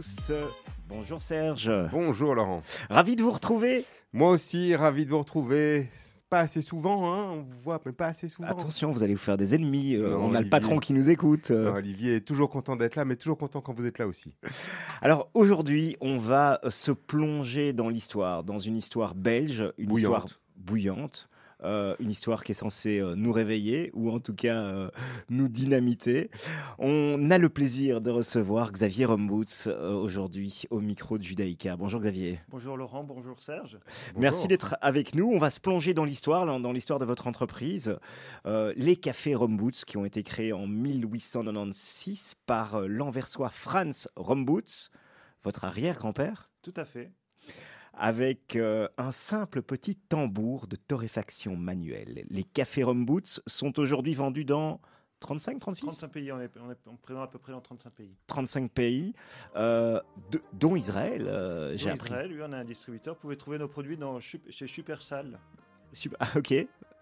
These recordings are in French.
tous. Bonjour Serge. Bonjour Laurent. Ravi de vous retrouver. Moi aussi, ravi de vous retrouver. Pas assez souvent, hein, on vous voit, mais pas assez souvent. Attention, vous allez vous faire des ennemis. Euh, Non, on a le patron qui nous écoute. Non, Olivier est toujours content d'être là, mais toujours content quand vous êtes là aussi. Alors aujourd'hui, on va se plonger dans l'histoire, dans une histoire belge, une Bouillante. histoire bouillante. Euh, une histoire qui est censée euh, nous réveiller ou en tout cas euh, nous dynamiter. On a le plaisir de recevoir Xavier Romboots euh, aujourd'hui au micro de Judaïka. Bonjour Xavier. Bonjour Laurent, bonjour Serge. Merci d'être avec nous. On va se plonger dans l'histoire, dans l'histoire de votre entreprise. Euh, les cafés Romboots qui ont été créés en 1896 par l'anversois Franz Romboots, votre arrière-grand-père, Tout à fait. Avec euh, un simple petit tambour de torréfaction manuelle. Les cafés Romboots sont aujourd'hui vendus dans 35, 36 35 pays, on est, on est présent à peu près dans 35 pays. 35 pays, euh, de- dont Israël, euh, j'ai Pour appris. Israël, lui, on a un distributeur. Vous pouvez trouver nos produits dans, chez Supersal. Super- ah, ok.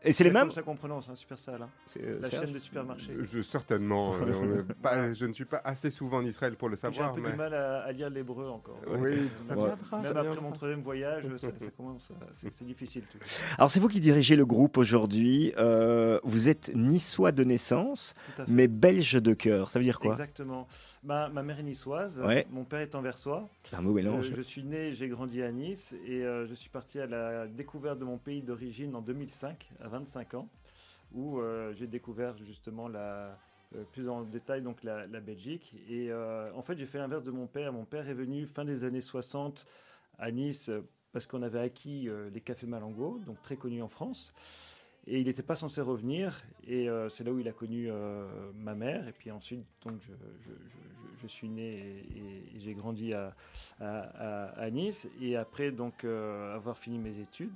Et c'est les mêmes comme ça qu'on prononce, hein, Supersal. hein. C'est, euh, La Serge chaîne de supermarchés. Je, certainement. euh, pas- je ne suis pas assez souvent en Israël pour le J'ai un savoir, peu mais. du mal à, à lire l'hébreu encore. Oui, ça Ouais. viendra. ça Même après viendra. mon troisième voyage, ça, ça commence, c'est difficile. Tout. Alors c'est vous qui dirigez le groupe aujourd'hui. Euh, vous êtes niçois de naissance, mais belge de cœur. Ça veut dire quoi? Exactement. Ma, ma mère est niçoise, Ouais. mon père est anversois. C'est un mot mélange. Je, je suis né, j'ai grandi à Nice et euh, je suis parti à la découverte de mon pays d'origine en 2005, à 25 ans, où euh, j'ai découvert justement la, euh, plus en détail donc la, Belgique. Et euh, en fait, j'ai fait l'inverse de mon père. Mon père est venu fin des années 60 à Nice parce qu'on avait acquis les cafés Malango, donc très connus en France. Et il n'était pas censé revenir. Et c'est là où il a connu ma mère. Et puis ensuite, donc, je, suis né et, j'ai grandi à, Nice. Et après, donc, avoir fini mes études,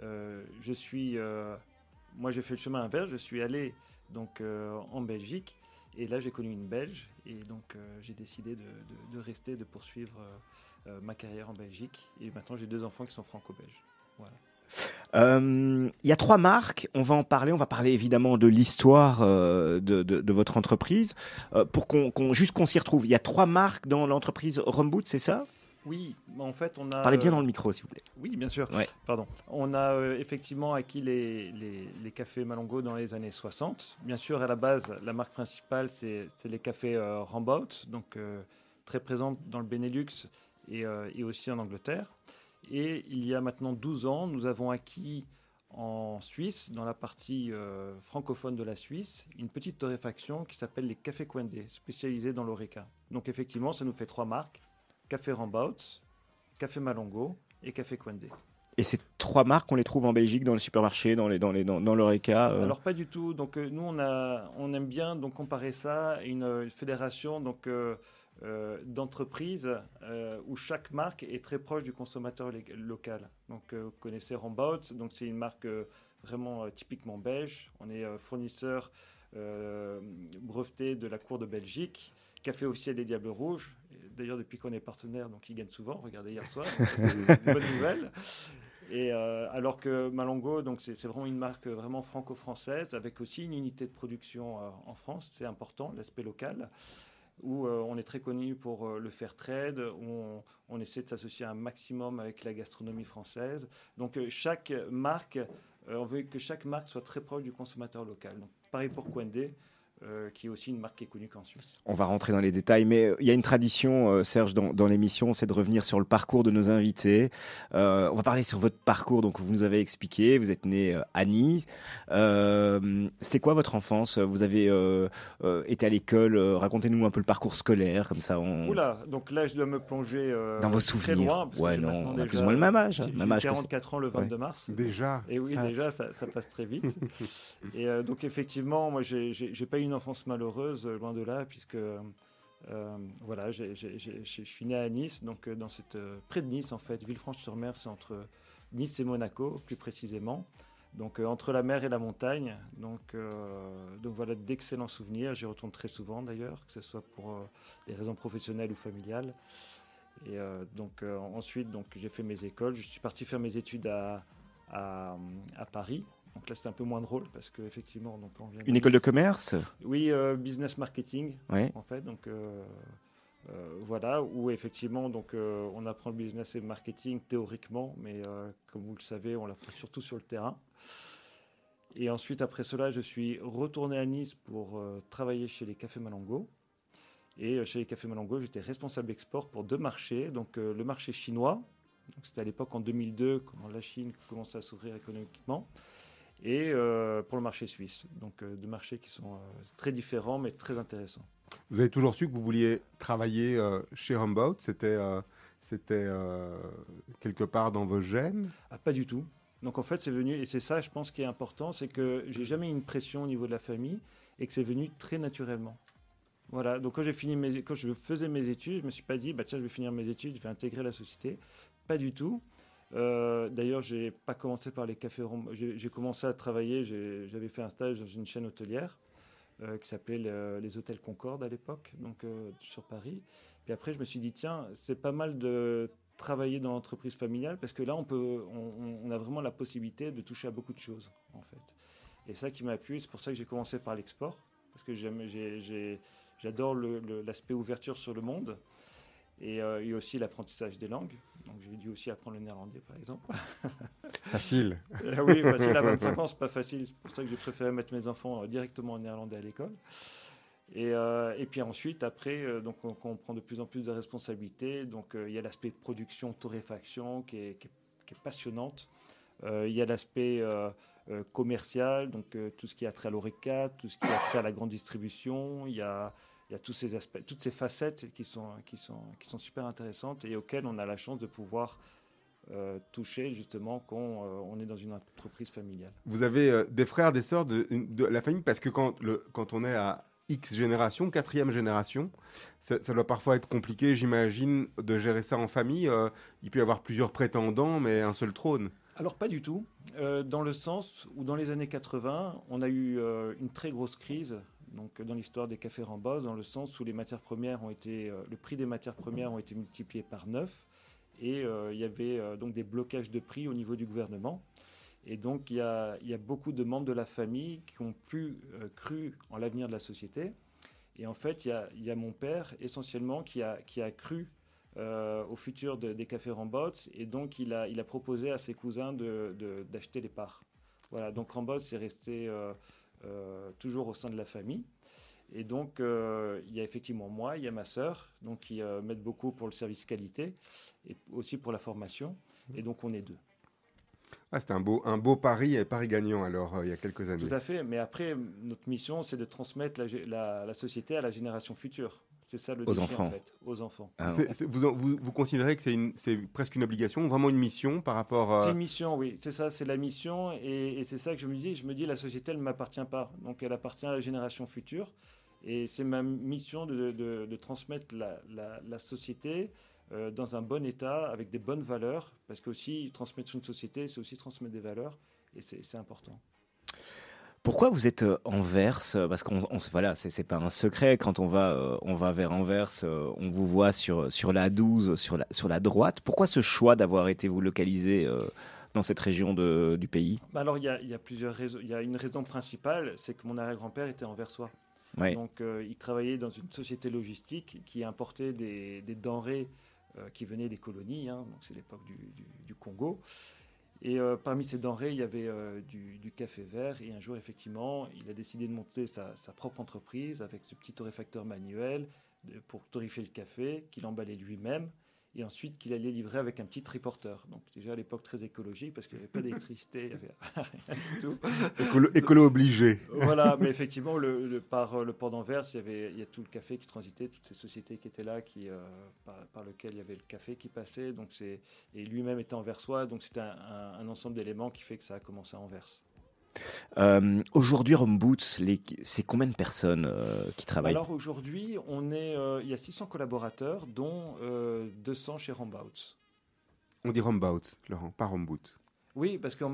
je suis, euh, moi, j'ai fait le chemin inverse. Je suis allé donc euh, en Belgique. Et là, j'ai connu une Belge. Et donc, euh, j'ai décidé de, rester, de poursuivre euh, euh, ma carrière en Belgique. Et maintenant, j'ai deux enfants qui sont franco-belges. Euh, Il y a trois marques. On va en parler. On va parler évidemment de l'histoire euh, de, votre entreprise. Euh, pour qu'on- juste qu'on s'y retrouve. Il y a trois marques dans l'entreprise Rumboot, c'est ça? Oui, en fait, on a. Parlez bien euh, dans le micro, s'il vous plaît. Oui, bien sûr. Ouais. Pardon. On a euh, effectivement acquis les, les- les cafés Malongo dans les années 60. Bien sûr, à la base, la marque principale, c'est les cafés euh, Rambout, donc euh, très présente dans le Benelux et, et aussi en Angleterre. Et il y a maintenant 12 ans, nous avons acquis en Suisse, dans la partie francophone de la Suisse, une petite torréfaction qui s'appelle les cafés Quendé, spécialisés dans l'oreca. Donc effectivement, ça nous fait trois marques Café Rambout, Café Malongo et Café Quendé. Et ces trois marques, on les trouve en Belgique, dans les supermarchés, dans les dans les dans, dans l'Oreca. euh. Alors pas du tout. Donc euh, nous on a, on aime bien donc comparer ça à une, euh, fédération donc euh, d'entreprises où chaque marque est très proche du consommateur lé- local. Donc vous connaissez Rambout, donc c'est une marque vraiment typiquement belge. On est fournisseur breveté de la cour de Belgique. Café officiel des Diables Rouges. D'ailleurs, depuis qu'on est partenaire, donc ils gagnent souvent. Regardez hier soir, c'est une bonne nouvelle. Et euh, alors que Malongo, donc c'est vraiment une marque vraiment franco-française avec aussi une unité de production euh, en France, c'est important, l'aspect local, où euh, on est très connu pour le fair trade, où on, essaie de s'associer un maximum avec la gastronomie française. Donc chaque marque, on veut que chaque marque soit très proche du consommateur local. Donc pareil pour Quendé, euh, qui est aussi une marque qui est connue qu'en Suisse. On va rentrer dans les détails, mais euh, il y a une tradition, euh, Serge, dans, dans l'émission, c'est de revenir sur le parcours de nos invités. Euh, on va parler sur votre parcours, donc vous nous avez expliqué, vous êtes né à Nice. Euh, C'était quoi votre enfance? Vous avez euh, euh, été à l'école, racontez-nous un peu le parcours scolaire, comme ça on... Oula, donc là je dois me plonger euh, dans vos très souvenirs. loin. parce que ouais, non, on a déjà- plus ou moins le même âge. J'ai Même âge que 44 ans le 22 mars. Déjà. Et oui, Ah. déjà, ça, ça passe très vite. et euh, donc, effectivement, moi, j'ai pas eu une enfance malheureuse, euh, loin de là, puisque euh, voilà, je suis né à Nice, donc euh, dans cette près de Nice, en fait, Villefranche-sur-Mer, c'est entre Nice et Monaco, plus précisément. Donc, entre la mer et la montagne. Donc, donc voilà, d'excellents souvenirs. J'y retourne très souvent, d'ailleurs, que ce soit pour des raisons professionnelles ou familiales. Et donc ensuite, donc j'ai fait mes écoles. Je suis parti faire mes études à, à Paris. Donc là, c'était un peu moins drôle parce que effectivement, donc on vient Une école de commerce Oui, euh, business marketing Ouais. en fait. Donc euh, Euh, voilà, où effectivement, donc, on apprend le business et le marketing théoriquement, mais comme vous le savez, on l'apprend surtout sur le terrain. Et ensuite, après cela, je suis retourné à Nice pour travailler chez les Cafés Malango. Et chez les Cafés Malango, j'étais responsable export pour deux marchés. Donc, le marché chinois, c'était à l'époque en 2002, quand la Chine commençait à s'ouvrir économiquement, et pour le marché suisse. Donc, deux marchés qui sont très différents, mais très intéressants. Vous avez toujours su que vous vouliez travailler euh, chez Humboldt C'était euh, c'était euh, quelque part dans vos gènes? Ah, Pas du tout. Donc en fait, c'est venu, et c'est ça, je pense, qui est important, c'est que j'ai jamais eu une pression au niveau de la famille et que c'est venu très naturellement. Voilà, donc quand, j'ai fini mes, quand je faisais mes études, je me suis pas dit, bah tiens, je vais finir mes études, je vais intégrer la société. Pas du tout. Euh, D'ailleurs, j'ai pas commencé par les cafés. J'ai commencé à travailler, j'avais fait un stage dans une chaîne hôtelière. Euh, qui s'appelait les hôtels Concorde à l'époque, donc euh, sur Paris. Puis après, je me suis dit, tiens, c'est pas mal de travailler dans l'entreprise familiale parce que là, on, peut, on, a vraiment la possibilité de toucher à beaucoup de choses, en fait. Et ça qui m'a plu, c'est pour ça que j'ai commencé par l'export, parce que j'adore l'aspect ouverture sur le monde et aussi l'apprentissage des langues. Donc j'ai dû aussi apprendre le néerlandais, par exemple. Facile. Euh, oui, facile à 25 ans, c'est pas facile. C'est pour ça que j'ai préféré mettre mes enfants euh, directement en néerlandais à l'école. Et, et, puis ensuite, après, donc on, prend de plus en plus de responsabilités. Donc il y a l'aspect production, torréfaction qui est, qui est, passionnante. il y a l'aspect commercial, donc tout ce qui a trait à l'ORECA, tout ce qui a trait à la grande distribution. Il y a il y a tous ces aspects, toutes ces facettes qui sont, qui sont, qui sont super intéressantes et auxquelles on a la chance de pouvoir euh, toucher justement quand euh, on est dans une entreprise familiale. Vous avez euh, des frères, des sœurs de, de, la famille? Parce que quand, le, quand on est à X génération, quatrième génération, ça, doit parfois être compliqué, j'imagine, de gérer ça en famille. il peut y avoir plusieurs prétendants, mais un seul trône. Alors pas du tout, dans le sens où dans les années 80, on a eu une très grosse crise donc dans l'histoire des cafés Rambos, dans le sens où les matières premières ont été, euh, le prix des matières premières ont été multipliés par 9 et euh, il y avait euh, donc des blocages de prix au niveau du gouvernement. Et donc il y a, beaucoup de membres de la famille qui ont plus cru en l'avenir de la société. Et en fait, il y a, mon père essentiellement qui a, cru au futur des cafés Rambots et donc il a, proposé à ses cousins d'acheter de, les parts. Voilà, donc Rambots est resté euh, toujours au sein de la famille. Et donc, euh, il y a effectivement moi, il y a ma sœur, donc qui euh, m'aide beaucoup pour le service qualité et aussi pour la formation. Et donc, on est deux. Ah, c'était un beau, un beau pari et pari gagnant alors il y a quelques années. Tout à fait, mais après notre mission c'est de transmettre la, la, société à la génération future. C'est ça le aux enfants. En fait, aux enfants. Ah, vous, vous, vous, considérez que c'est presque une obligation, vraiment une mission par rapport à... C'est une mission, oui. C'est ça, c'est la mission. Et, c'est ça que je me dis. Je me dis, la société, elle ne m'appartient pas. Donc, elle appartient à la génération future. Et c'est ma mission de, de, transmettre la, la, société euh, dans un bon état, avec des bonnes valeurs. Parce que aussi, transmettre une société, c'est aussi transmettre des valeurs. Et c'est important. Pourquoi vous êtes euh, en verse Parce qu'on voilà, c'est pas un secret. Quand on va, euh, on va vers Anvers, euh, on vous voit sur, sur la 12, sur la, sur la droite. Pourquoi ce choix d'avoir été vous localisé dans cette région de, du pays? Bah Alors, il y, y, a plusieurs raisons. Il y a une raison principale, c'est que mon arrière-grand-père était anversois. Donc, il travaillait dans une société logistique qui importait des, des denrées qui venaient des colonies. Hein, donc, c'est l'époque du, du, du, Congo. Et euh, parmi ces denrées, il y avait euh, du, café vert. Et un jour, effectivement, il a décidé de monter sa, sa propre entreprise avec ce petit torréfacteur manuel pour torréfier le café qu'il emballait lui-même et ensuite qu'il allait livrer avec un petit triporteur. Donc déjà à l'époque très écologique parce qu'il n'y avait pas d'électricité, il n'y avait rien du tout. Écolo, obligé. voilà, mais effectivement, le, par le port d'Anvers, il y avait il y a tout le café qui transitait, toutes ces sociétés qui étaient là, qui, euh, par, par, lequel il y avait le café qui passait. Donc et lui-même était anversois, donc c'était un, un ensemble d'éléments qui fait que ça a commencé à Anvers. Euh, aujourd'hui, Rome Boots, c'est combien de personnes euh, qui travaillent? Alors aujourd'hui, on est, euh, il y a 600 collaborateurs, dont 200 chez Boots. On dit Boots, Laurent, pas Boots. Oui, parce que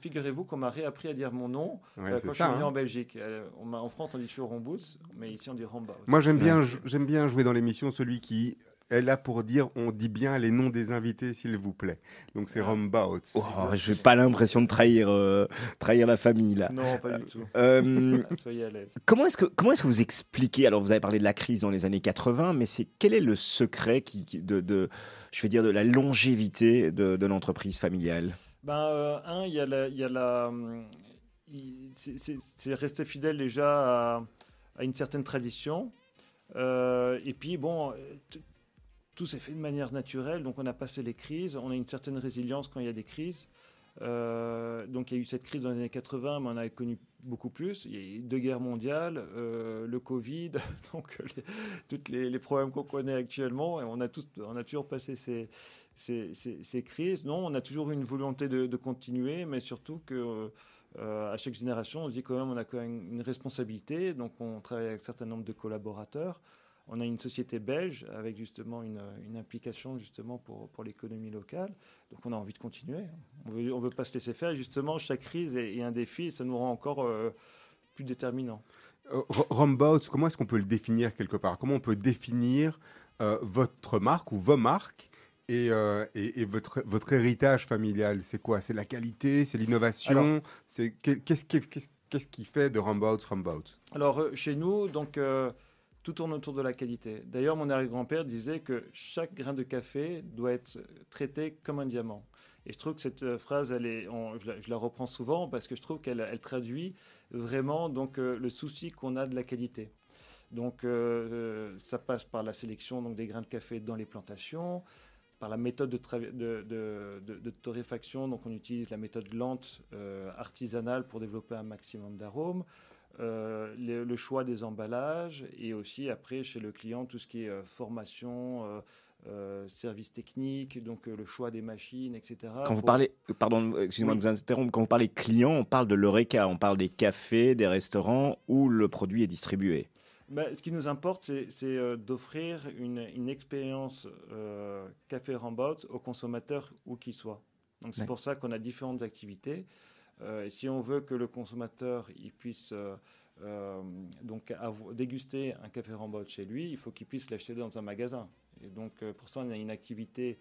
figurez-vous qu'on m'a réappris à dire mon nom quand je suis venu hein. en Belgique. en France, on dit toujours Boots, mais ici, on dit Boots. Moi, j'aime bien, j'aime bien jouer dans l'émission celui qui est là pour dire on dit bien les noms des invités, s'il vous plaît. Donc c'est Rombaut. Oh, je n'ai pas l'impression de trahir, euh, trahir la famille là. Non, pas du tout. Euh, Soyez à l'aise. Comment est-ce que, comment est-ce que vous expliquez Alors vous avez parlé de la crise dans les années 80, mais c'est quel est le secret qui, de, de, je veux dire, de la longévité de, de l'entreprise familiale? Ben, euh, un, il y a la, il y a la, c'est rester fidèle déjà à, à, une certaine tradition. Euh, et puis, bon, tout s'est fait de manière naturelle. Donc, on a passé les crises. On a une certaine résilience quand il y a des crises. Euh, donc, il y a eu cette crise dans les années 80, mais on a connu beaucoup plus. Il y a eu deux guerres mondiales, euh, le Covid, donc les, tous les, problèmes qu'on connaît actuellement. Et on a, tous, on a toujours passé ces, ces, ces, crises. Non, on a toujours une volonté de, de continuer, mais surtout que euh, à chaque génération, on se dit quand même, on a quand même une responsabilité. Donc, on travaille avec un certain nombre de collaborateurs. On a une société belge avec justement une, une implication justement pour, pour l'économie locale. Donc, on a envie de continuer. On veut, on veut pas se laisser faire. justement, chaque crise est, est, un défi et ça nous rend encore euh, plus déterminants. Euh, Rombout, comment est-ce qu'on peut le définir quelque part? Comment on peut définir euh, votre marque ou vos marques et, euh, et, et, votre, votre héritage familial, c'est quoi? C'est la qualité? C'est l'innovation? C'est Qu'est-ce qui, fait de Rambout Rambout Alors, chez nous, donc, euh, tout tourne autour de la qualité. D'ailleurs, mon arrière-grand-père disait que chaque grain de café doit être traité comme un diamant. Et je trouve que cette phrase, est, on, je, la, reprends souvent parce que je trouve qu'elle elle traduit vraiment donc, euh, le souci qu'on a de la qualité. Donc, euh, ça passe par la sélection donc, des grains de café dans les plantations, par la méthode de, torréfaction. Donc, on utilise la méthode lente euh, artisanale pour développer un maximum d'arômes. Euh, le, le, choix des emballages et aussi après chez le client tout ce qui est euh, formation, euh, euh, service technique, donc le choix des machines, etc. Quand vous parlez, pardon, excusez-moi oui. de vous interrompre, quand vous parlez client, on parle de l'oreca, on parle des cafés, des restaurants où le produit est distribué. Ben, ce qui nous importe, c'est d'offrir une, une, expérience café Rambout aux consommateurs où qu'il soit. Donc c'est ouais. pour ça qu'on a différentes activités. Euh, si on veut que le consommateur puisse euh, donc déguster un café Rambout chez lui, il faut qu'il puisse l'acheter dans un magasin. Et donc euh, pour ça, on a une activité,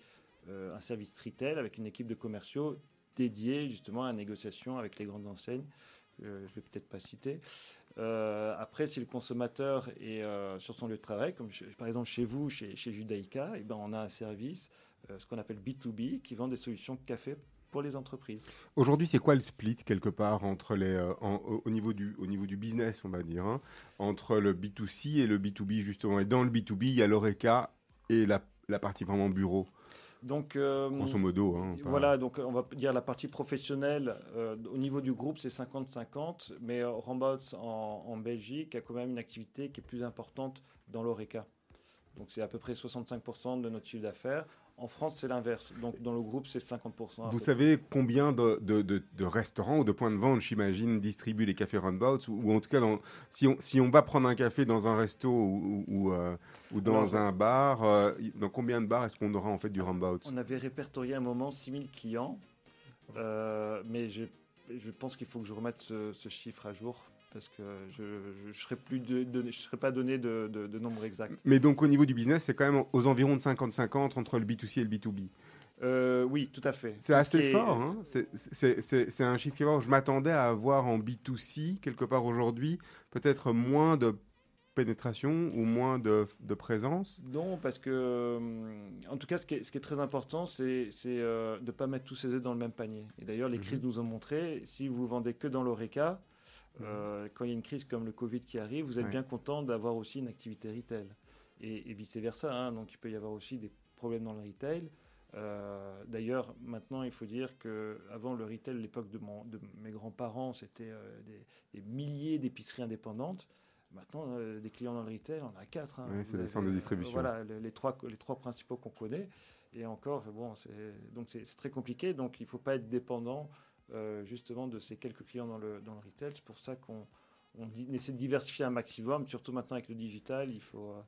euh, un service retail avec une équipe de commerciaux dédiée justement à la négociation avec les grandes enseignes. Euh, je vais peut-être pas citer. Euh, après, si le consommateur est euh, sur son lieu de travail, comme par exemple chez vous, chez, chez Judaïka, et ben on a un service, euh, ce qu'on appelle B2B, qui vend des solutions café pour les entreprises. Aujourd'hui, c'est quoi le split quelque part entre les, euh, en, au, niveau du, au niveau du business, on va dire, hein, entre le B2C et le B2B justement? Et dans le B2B, il y a l'ORECA et la, la partie vraiment bureau. Donc, euh, grosso modo. Hein, voilà, donc on va dire la partie professionnelle euh, au niveau du groupe, c'est 50-50, mais euh, Rambots en, en, Belgique a quand même une activité qui est plus importante dans l'ORECA. Donc c'est à peu près 65% de notre chiffre d'affaires. En France, c'est l'inverse. Donc, dans le groupe, c'est 50%. Vous savez près. combien de, de, de, de, restaurants ou de points de vente, j'imagine, distribuent les cafés Runbouts ou, ou, en tout cas, dans, si, on, si on va prendre un café dans un resto ou, ou, euh, ou dans Alors, un bar, euh, dans combien de bars est-ce qu'on aura en fait du Runbout On avait répertorié à un moment 6000 clients, euh, mais je, je pense qu'il faut que je remette ce, ce chiffre à jour parce que je ne serais, je pas donné de, de, de, nombre exact. Mais donc au niveau du business, c'est quand même aux environs de 50-50 entre le B2C et le B2B. Euh, oui, tout à fait. C'est assez est... fort. Hein c'est un chiffre qui est fort. Je m'attendais à avoir en B2C, quelque part aujourd'hui, peut-être moins de pénétration ou moins de, de, présence Non, parce que, euh, en tout cas, ce qui est, ce qui est très important, c'est euh, de ne pas mettre tous ses œufs dans le même panier. Et d'ailleurs, les mmh. crises nous ont montré, si vous vendez que dans l'ORECA, euh, quand il y a une crise comme le Covid qui arrive, vous êtes ouais. bien content d'avoir aussi une activité retail. Et, et vice-versa. Hein, donc il peut y avoir aussi des problèmes dans le retail. Euh, D'ailleurs, maintenant, il faut dire qu'avant le retail, l'époque de, de, mes grands-parents, c'était euh, des, des, milliers d'épiceries indépendantes. Maintenant, euh, des clients dans le retail, on a quatre. Hein. Oui, c'est des centres de distribution. voilà, les, les, trois, les trois principaux qu'on connaît. Et encore, bon, donc c'est très compliqué. Donc il ne faut pas être dépendant euh, justement de ces quelques clients dans le, dans le retail. C'est pour ça qu'on on, essaie de diversifier un maximum, surtout maintenant avec le digital. Il faut, euh,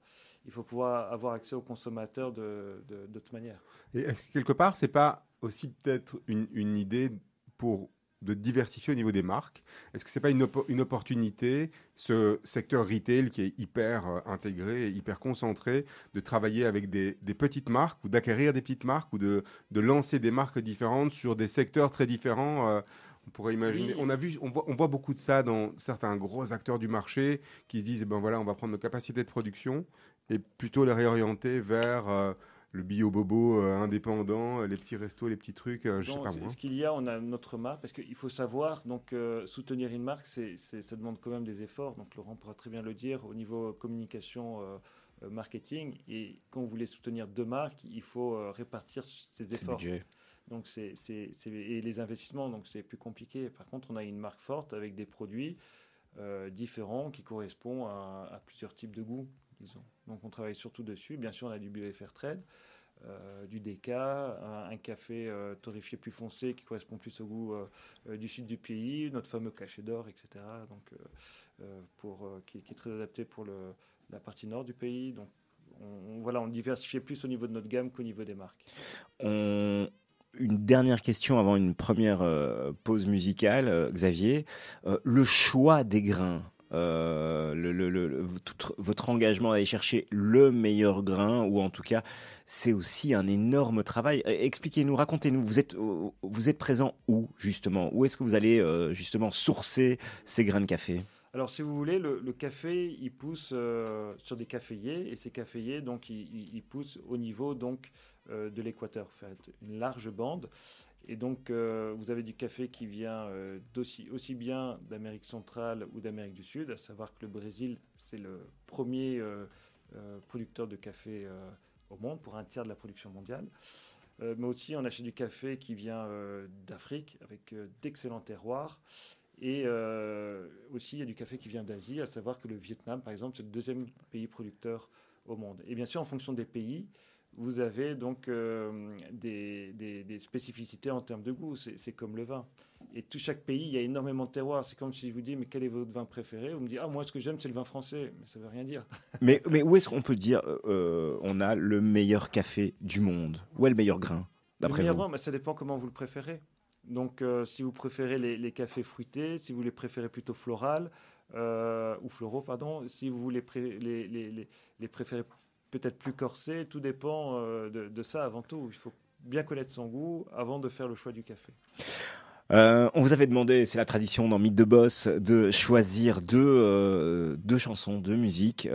il faut pouvoir avoir accès aux consommateurs d'autres de, de, manières. Est-ce que quelque part, c'est pas aussi peut-être une, une, idée pour de diversifier au niveau des marques Est-ce que c'est pas une, une, opportunité, ce secteur retail qui est hyper euh, intégré, hyper concentré, de travailler avec des, petites marques ou d'acquérir des petites marques ou de, de, lancer des marques différentes sur des secteurs très différents euh, on pourrait imaginer. On a vu, on voit, on voit, beaucoup de ça dans certains gros acteurs du marché qui se disent, eh ben voilà, on va prendre nos capacités de production et plutôt les réorienter vers euh, le bio bobo euh, indépendant, les petits restos, les petits trucs, euh, je sais pas moi. Ce qu'il y a, on a notre marque, parce qu'il faut savoir, donc soutenir une marque, c'est, ça demande quand même des efforts. Donc Laurent pourra très bien le dire au niveau communication, marketing. Et quand vous voulez soutenir deux marques, il faut répartir ces efforts. Donc c'est, et les investissements, donc c'est plus compliqué. Par contre, on a une marque forte avec des produits différents qui correspondent à, à plusieurs types de goûts. Donc on travaille surtout dessus. Bien sûr, on a du bio Trade, euh, du DK, un, café euh, torréfié plus foncé qui correspond plus au goût euh, du sud du pays, notre fameux cachet d'or, etc. Donc, qui, est très adapté pour la partie nord du pays. Donc on, voilà, on diversifie plus au niveau de notre gamme qu'au niveau des marques. Une dernière question avant une première pause musicale, Xavier. le choix des grains, euh, votre engagement à aller chercher le meilleur grain, ou en tout cas, c'est aussi un énorme travail. Euh, expliquez-nous, racontez-nous, vous êtes, euh, vous êtes présent où, justement? Où est-ce que vous allez, justement, sourcer ces grains de café? Alors, si vous voulez, le, café, il pousse sur des caféiers, et ces caféiers, donc, ils, poussent au niveau donc de l'équateur, une large bande. Et donc, euh, vous avez du café qui vient euh, aussi, bien d'Amérique centrale ou d'Amérique du Sud, à savoir que le Brésil, c'est le premier euh, producteur de café au monde, pour un tiers de la production mondiale. mais aussi, on achète du café qui vient d'Afrique, avec d'excellents terroirs. Et aussi, il y a du café qui vient d'Asie, à savoir que le Vietnam, par exemple, c'est le deuxième pays producteur au monde. Et bien sûr, en fonction des pays, vous avez donc euh, des, spécificités en termes de goût. C'est comme le vin. Et tout chaque pays, il y a énormément de terroirs. C'est comme si je vous dis, mais quel est votre vin préféré? Vous me dites, ah, moi, ce que j'aime, c'est le vin français. Mais ça ne veut rien dire. mais, mais où est-ce qu'on peut dire, euh, on a le meilleur café du monde? Où est le meilleur grain, d'après vous? grain, Ça dépend comment vous le préférez. Donc, euh, si vous préférez les, cafés fruités, si vous les préférez plutôt floral, ou floraux, pardon, si vous les, les, les préférez peut-être plus corsé. Tout dépend euh, de, ça avant tout. Il faut bien connaître son goût avant de faire le choix du café. Euh, on vous avait demandé, c'est la tradition dans Mythe de Boss, de choisir deux, euh, deux chansons, deux musiques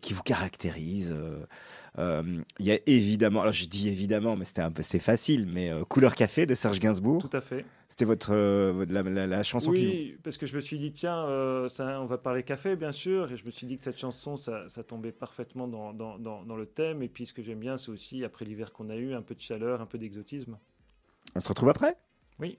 qui vous caractérisent. Il y a évidemment, alors je dis évidemment, mais c'était un peu, c'est facile, mais Couleur Café de Serge Gainsbourg. Tout à fait. C'était votre euh, la, chanson oui, qui parce que je me suis dit tiens, euh, ça, on va parler café bien sûr, et je me suis dit que cette chanson ça, tombait parfaitement dans, dans, dans, le thème. Et puis ce que j'aime bien, c'est aussi après l'hiver qu'on a eu, un peu de chaleur, un peu d'exotisme. On se retrouve après? Oui.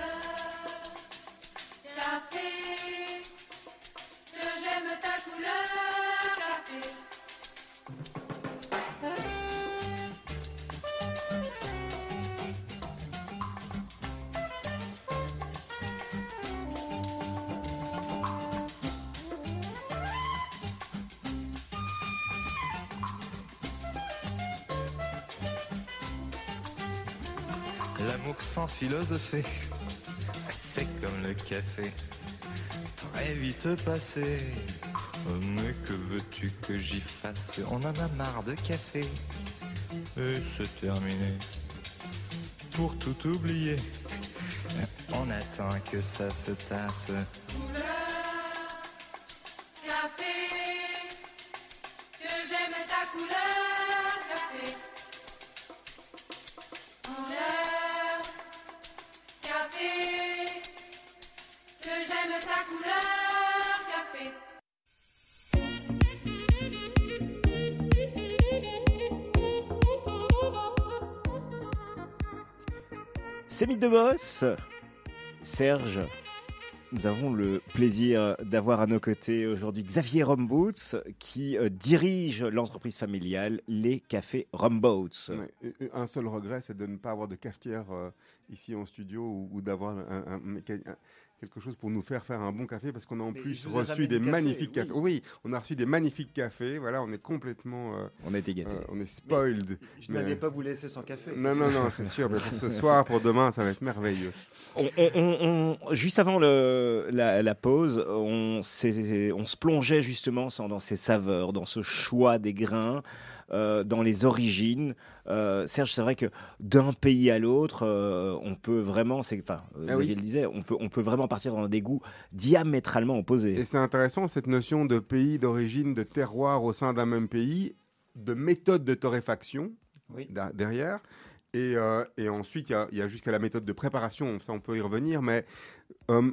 Vite passé. Mais que veux-tu que j'y fasse? On en a marre de café. Et c'est terminé. pour tout oublier. On attend que ça se tasse. De Boss. Serge, nous avons le plaisir d'avoir à nos côtés aujourd'hui Xavier Romboots qui euh, dirige l'entreprise familiale Les Cafés et Un seul regret, c'est de ne pas avoir de cafetière euh, ici en studio ou, ou d'avoir un- un- un- quelque chose pour nous faire faire un bon café parce qu'on a en Mais plus reçu des café, magnifiques cafés. Oui, on a reçu des magnifiques cafés. Voilà, on est complètement, euh, On a été gâtés. euh, on est spoiled. Je Mais- n'allais pas vous laisser sans café. Non, non, non, c'est sûr. Mais pour ce soir, pour demain, ça va être merveilleux. On- on- on- on- juste avant le- la, la pause, on, s'est- on se plongeait justement dans ces saveurs, dans ce choix des grains, euh, dans les origines. Euh, Serge, c'est vrai que d'un pays à l'autre, euh, on peut vraiment, c'est, enfin, Ah oui. Xavier le disait, on peut, on peut vraiment partir dans des goûts diamétralement opposés. Et c'est intéressant cette notion de pays d'origine, de terroir au sein d'un même pays, de méthode de torréfaction Oui. derrière. Et, euh, et ensuite, il y a, a jusqu'à la méthode de préparation, ça on peut y revenir, mais euh,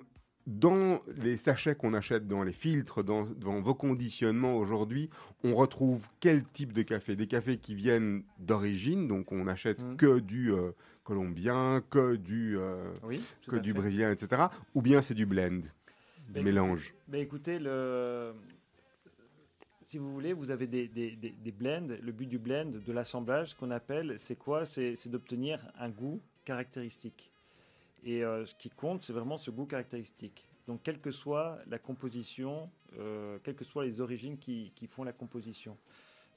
dans les sachets qu'on achète, dans les filtres, dans, dans vos conditionnements aujourd'hui, on retrouve quel type de café? Des cafés qui viennent d'origine, donc on n'achète Mhm. que du euh, colombien, que du, euh, Oui, que du fait. brésilien, etc. Ou bien c'est du blend, Ben, mélange? Ben écoutez, le... si vous voulez, vous avez des, des, des- des blends. Le but du blend, de l'assemblage, ce qu'on appelle, c'est quoi? C'est d'obtenir un goût caractéristique. Et euh, ce qui compte, c'est vraiment ce goût caractéristique. Donc, quelle que soit la composition, euh, quelles que soient les origines qui, font la composition.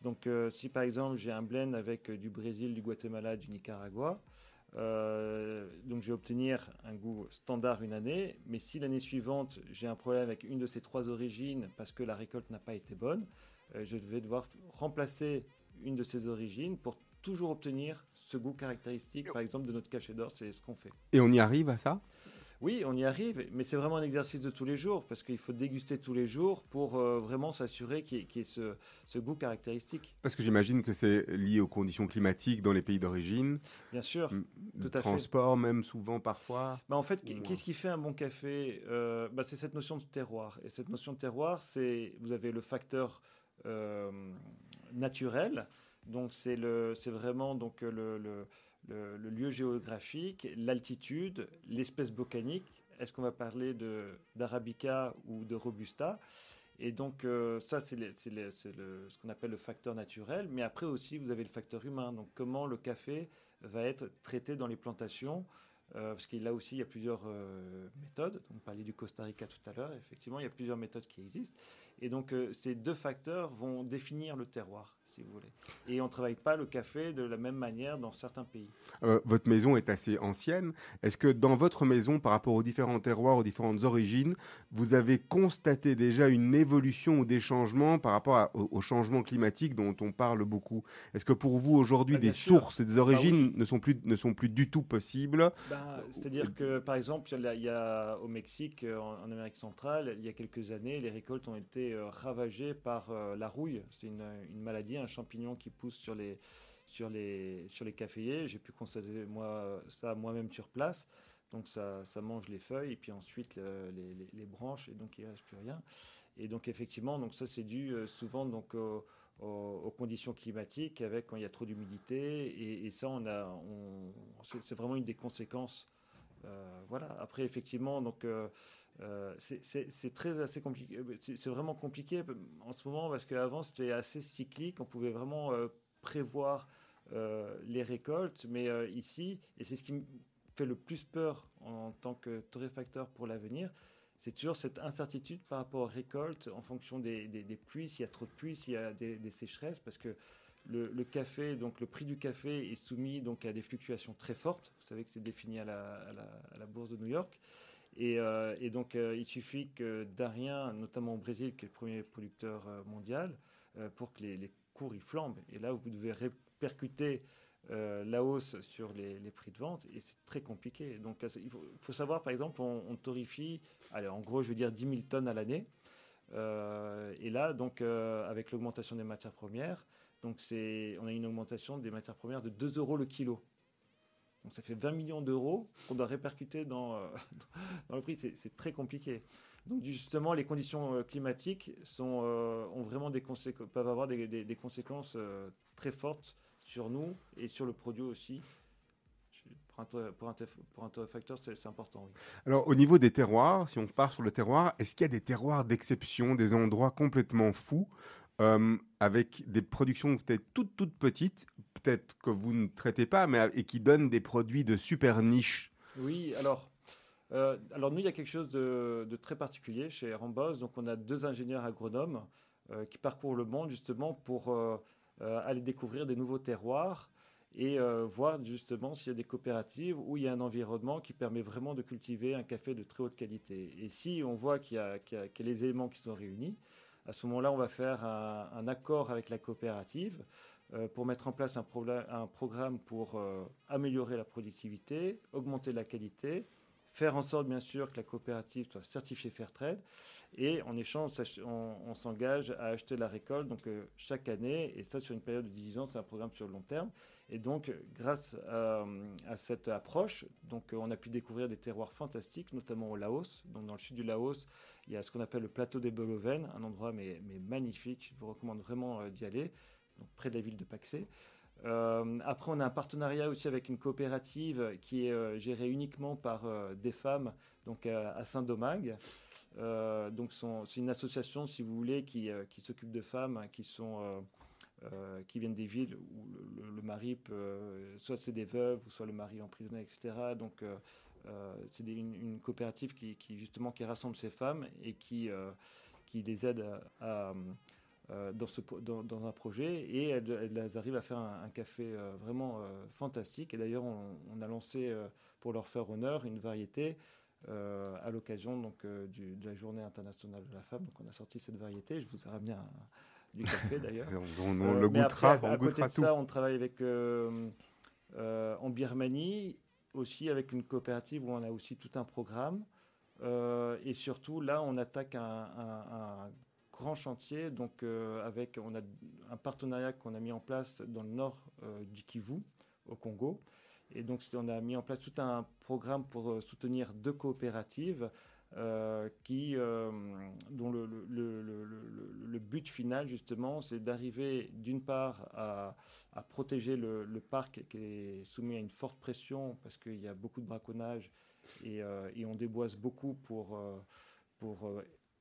Donc, euh, si par exemple j'ai un blend avec du Brésil, du Guatemala, du Nicaragua, donc je vais obtenir un goût standard une année, mais si l'année suivante j'ai un problème avec une de ces trois origines parce que la récolte n'a pas été bonne, je vais devoir remplacer une de ces origines pour toujours obtenir ce goût caractéristique, par exemple de notre cachet d'or, c'est ce qu'on fait. Et on y arrive à ça? Oui, on y arrive, mais c'est vraiment un exercice de tous les jours parce qu'il faut déguster tous les jours pour euh, vraiment s'assurer qu'il y ait, qu'il y ait ce, ce goût caractéristique. Parce que j'imagine que c'est lié aux conditions climatiques dans les pays d'origine, Bien sûr. Tout à fait. transport même souvent parfois. Bah, en fait, qu'est-ce qui fait un bon café Euh, bah, C'est cette notion de terroir. Et cette notion de terroir, c'est vous avez le facteur euh, naturel. Donc c'est vraiment donc le, le, lieu géographique, l'altitude, l'espèce botanique. Est-ce qu'on va parler d'arabica ou de robusta? Et donc euh, ça c'est ce qu'on appelle le facteur naturel. Mais après aussi vous avez le facteur humain. Donc comment le café va être traité dans les plantations? Euh, parce qu'il là aussi, il y a plusieurs euh, méthodes. On parlait du Costa Rica tout à l'heure. Effectivement, il y a plusieurs méthodes qui existent. Et donc, euh, ces deux facteurs vont définir le terroir, si vous voulez. Et on ne travaille pas le café de la même manière dans certains pays. Euh, votre maison est assez ancienne. Est-ce que dans votre maison, par rapport aux différents terroirs, aux différentes origines, vous avez constaté déjà une évolution ou des changements par rapport à- au, au changement climatique dont on parle beaucoup? Est-ce que pour vous aujourd'hui, Bah, bien des sûr. sources et des origines ne, sont plus, ne sont plus du tout possibles? Ben, C'est-à-dire que, par exemple, il y a, il y a au Mexique, euh, en, en Amérique centrale, il y a quelques années, les récoltes ont été euh, ravagées par euh, la rouille. C'est une, une maladie, un champignon qui pousse sur les, sur les, sur les caféiers. J'ai pu constater moi, ça moi-même sur place. Donc ça, ça mange les feuilles et puis ensuite le- les, branches et donc il ne reste plus rien. Et donc effectivement, donc ça c'est dû euh, souvent donc au- aux, conditions climatiques avec quand il y a trop d'humidité et, ça on c'est vraiment une des conséquences. Euh, voilà. Après effectivement donc euh, euh, c'est- très assez compliqué. euh, C'est vraiment compliqué en ce moment parce qu'avant c'était assez cyclique. On pouvait vraiment euh, prévoir euh, les récoltes, mais euh, ici et c'est ce qui me fait le plus peur en tant que torréfacteur pour l'avenir, c'est toujours cette incertitude par rapport aux récoltes en fonction des, pluies, s'il y a trop de pluie, s'il y a des, sécheresses, parce que le, café, donc le prix du café est soumis donc à des fluctuations très fortes. Vous savez que c'est défini à la bourse de New York. Et, euh, et donc, euh, il suffit que d'un rien, notamment au Brésil, qui est le premier producteur euh, mondial, pour que les, cours ils flambent. Et là, vous devez répercuter la hausse sur les, prix de vente et c'est très compliqué. Donc, il faut, savoir, par exemple, on, on torréfie, allez, en gros, je veux dire 10 000 tonnes à l'année. Et là, donc, avec l'augmentation des matières premières, donc on a une augmentation des matières premières de 2 euros le kilo. Donc ça fait 20 millions d'euros qu'on doit répercuter dans, euh, le prix. C'est, très compliqué. Donc justement, les conditions euh, climatiques euh, ont vraiment des peuvent avoir des, conséquences très fortes sur nous et sur le produit aussi. Pour un, torréfacteur, c'est, important. Alors, au niveau des terroirs, si on part sur le terroir, est-ce qu'il y a des terroirs d'exception, des endroits complètement fous, euh, avec des productions peut-être toutes, toutes petites, peut-être que vous ne traitez pas, mais et qui donnent des produits de super niche Oui, alors, euh, alors nous, il y a quelque chose de, très particulier chez Rambos. Donc, on a deux ingénieurs agronomes euh, qui parcourent le monde justement pour aller découvrir des nouveaux terroirs et voir justement s'il y a des coopératives où il y a un environnement qui permet vraiment de cultiver un café de très haute qualité. Et si on voit qu'il y y a les éléments qui sont réunis, à ce moment-là, on va faire un, accord avec la coopérative euh, pour mettre en place un programme pour euh, améliorer la productivité, augmenter la qualité, faire en sorte bien sûr que la coopérative soit certifiée Fairtrade et en échange on, s'engage à acheter la récolte donc euh, chaque année. Et ça sur une période de 10 ans c'est un programme sur le long terme. Et donc grâce à, cette approche donc euh, on a pu découvrir des terroirs fantastiques notamment au Laos. Donc dans le sud du Laos il y a ce qu'on appelle le plateau des Boloven un endroit mais, mais magnifique. Je vous recommande vraiment euh, d'y aller donc près de la ville de Paxé euh, après, on a un partenariat aussi avec une coopérative qui est euh, gérée uniquement par euh, des femmes, donc à, Saint-Domingue. Donc, c'est une association, si vous voulez, qui, s'occupe de femmes hein, qui sont qui viennent des villes où le, mari peut, soit c'est des veuves, ou soit le mari emprisonné, etc. Donc, c'est une, coopérative qui, justement qui rassemble ces femmes et qui qui les aide à, dans, ce, po- dans, dans un projet et elles, elles arrivent à faire un, un café euh, vraiment euh, fantastique. Et d'ailleurs, on, on a lancé euh, pour leur faire honneur une variété euh, à l'occasion donc euh, du- de la Journée internationale de la femme. Donc, on a sorti cette variété. Je vous ai ramené un- du café d'ailleurs. On, on- Euh, le goûtera, après, on à côté goûtera de tout. ça, on travaille avec euh, euh, en Birmanie aussi avec une coopérative où on a aussi tout un programme. Euh, et surtout, là, on attaque un grand chantier. Donc, euh, avec, on a un partenariat qu'on a mis en place dans le nord euh, du Kivu, au Congo. Et donc, on a mis en place tout un programme pour euh, soutenir deux coopératives qui, dont le, but final, justement, c'est d'arriver d'une part à, protéger le, parc qui est soumis à une forte pression parce qu'il y a beaucoup de braconnage et, euh, et on déboise beaucoup pour,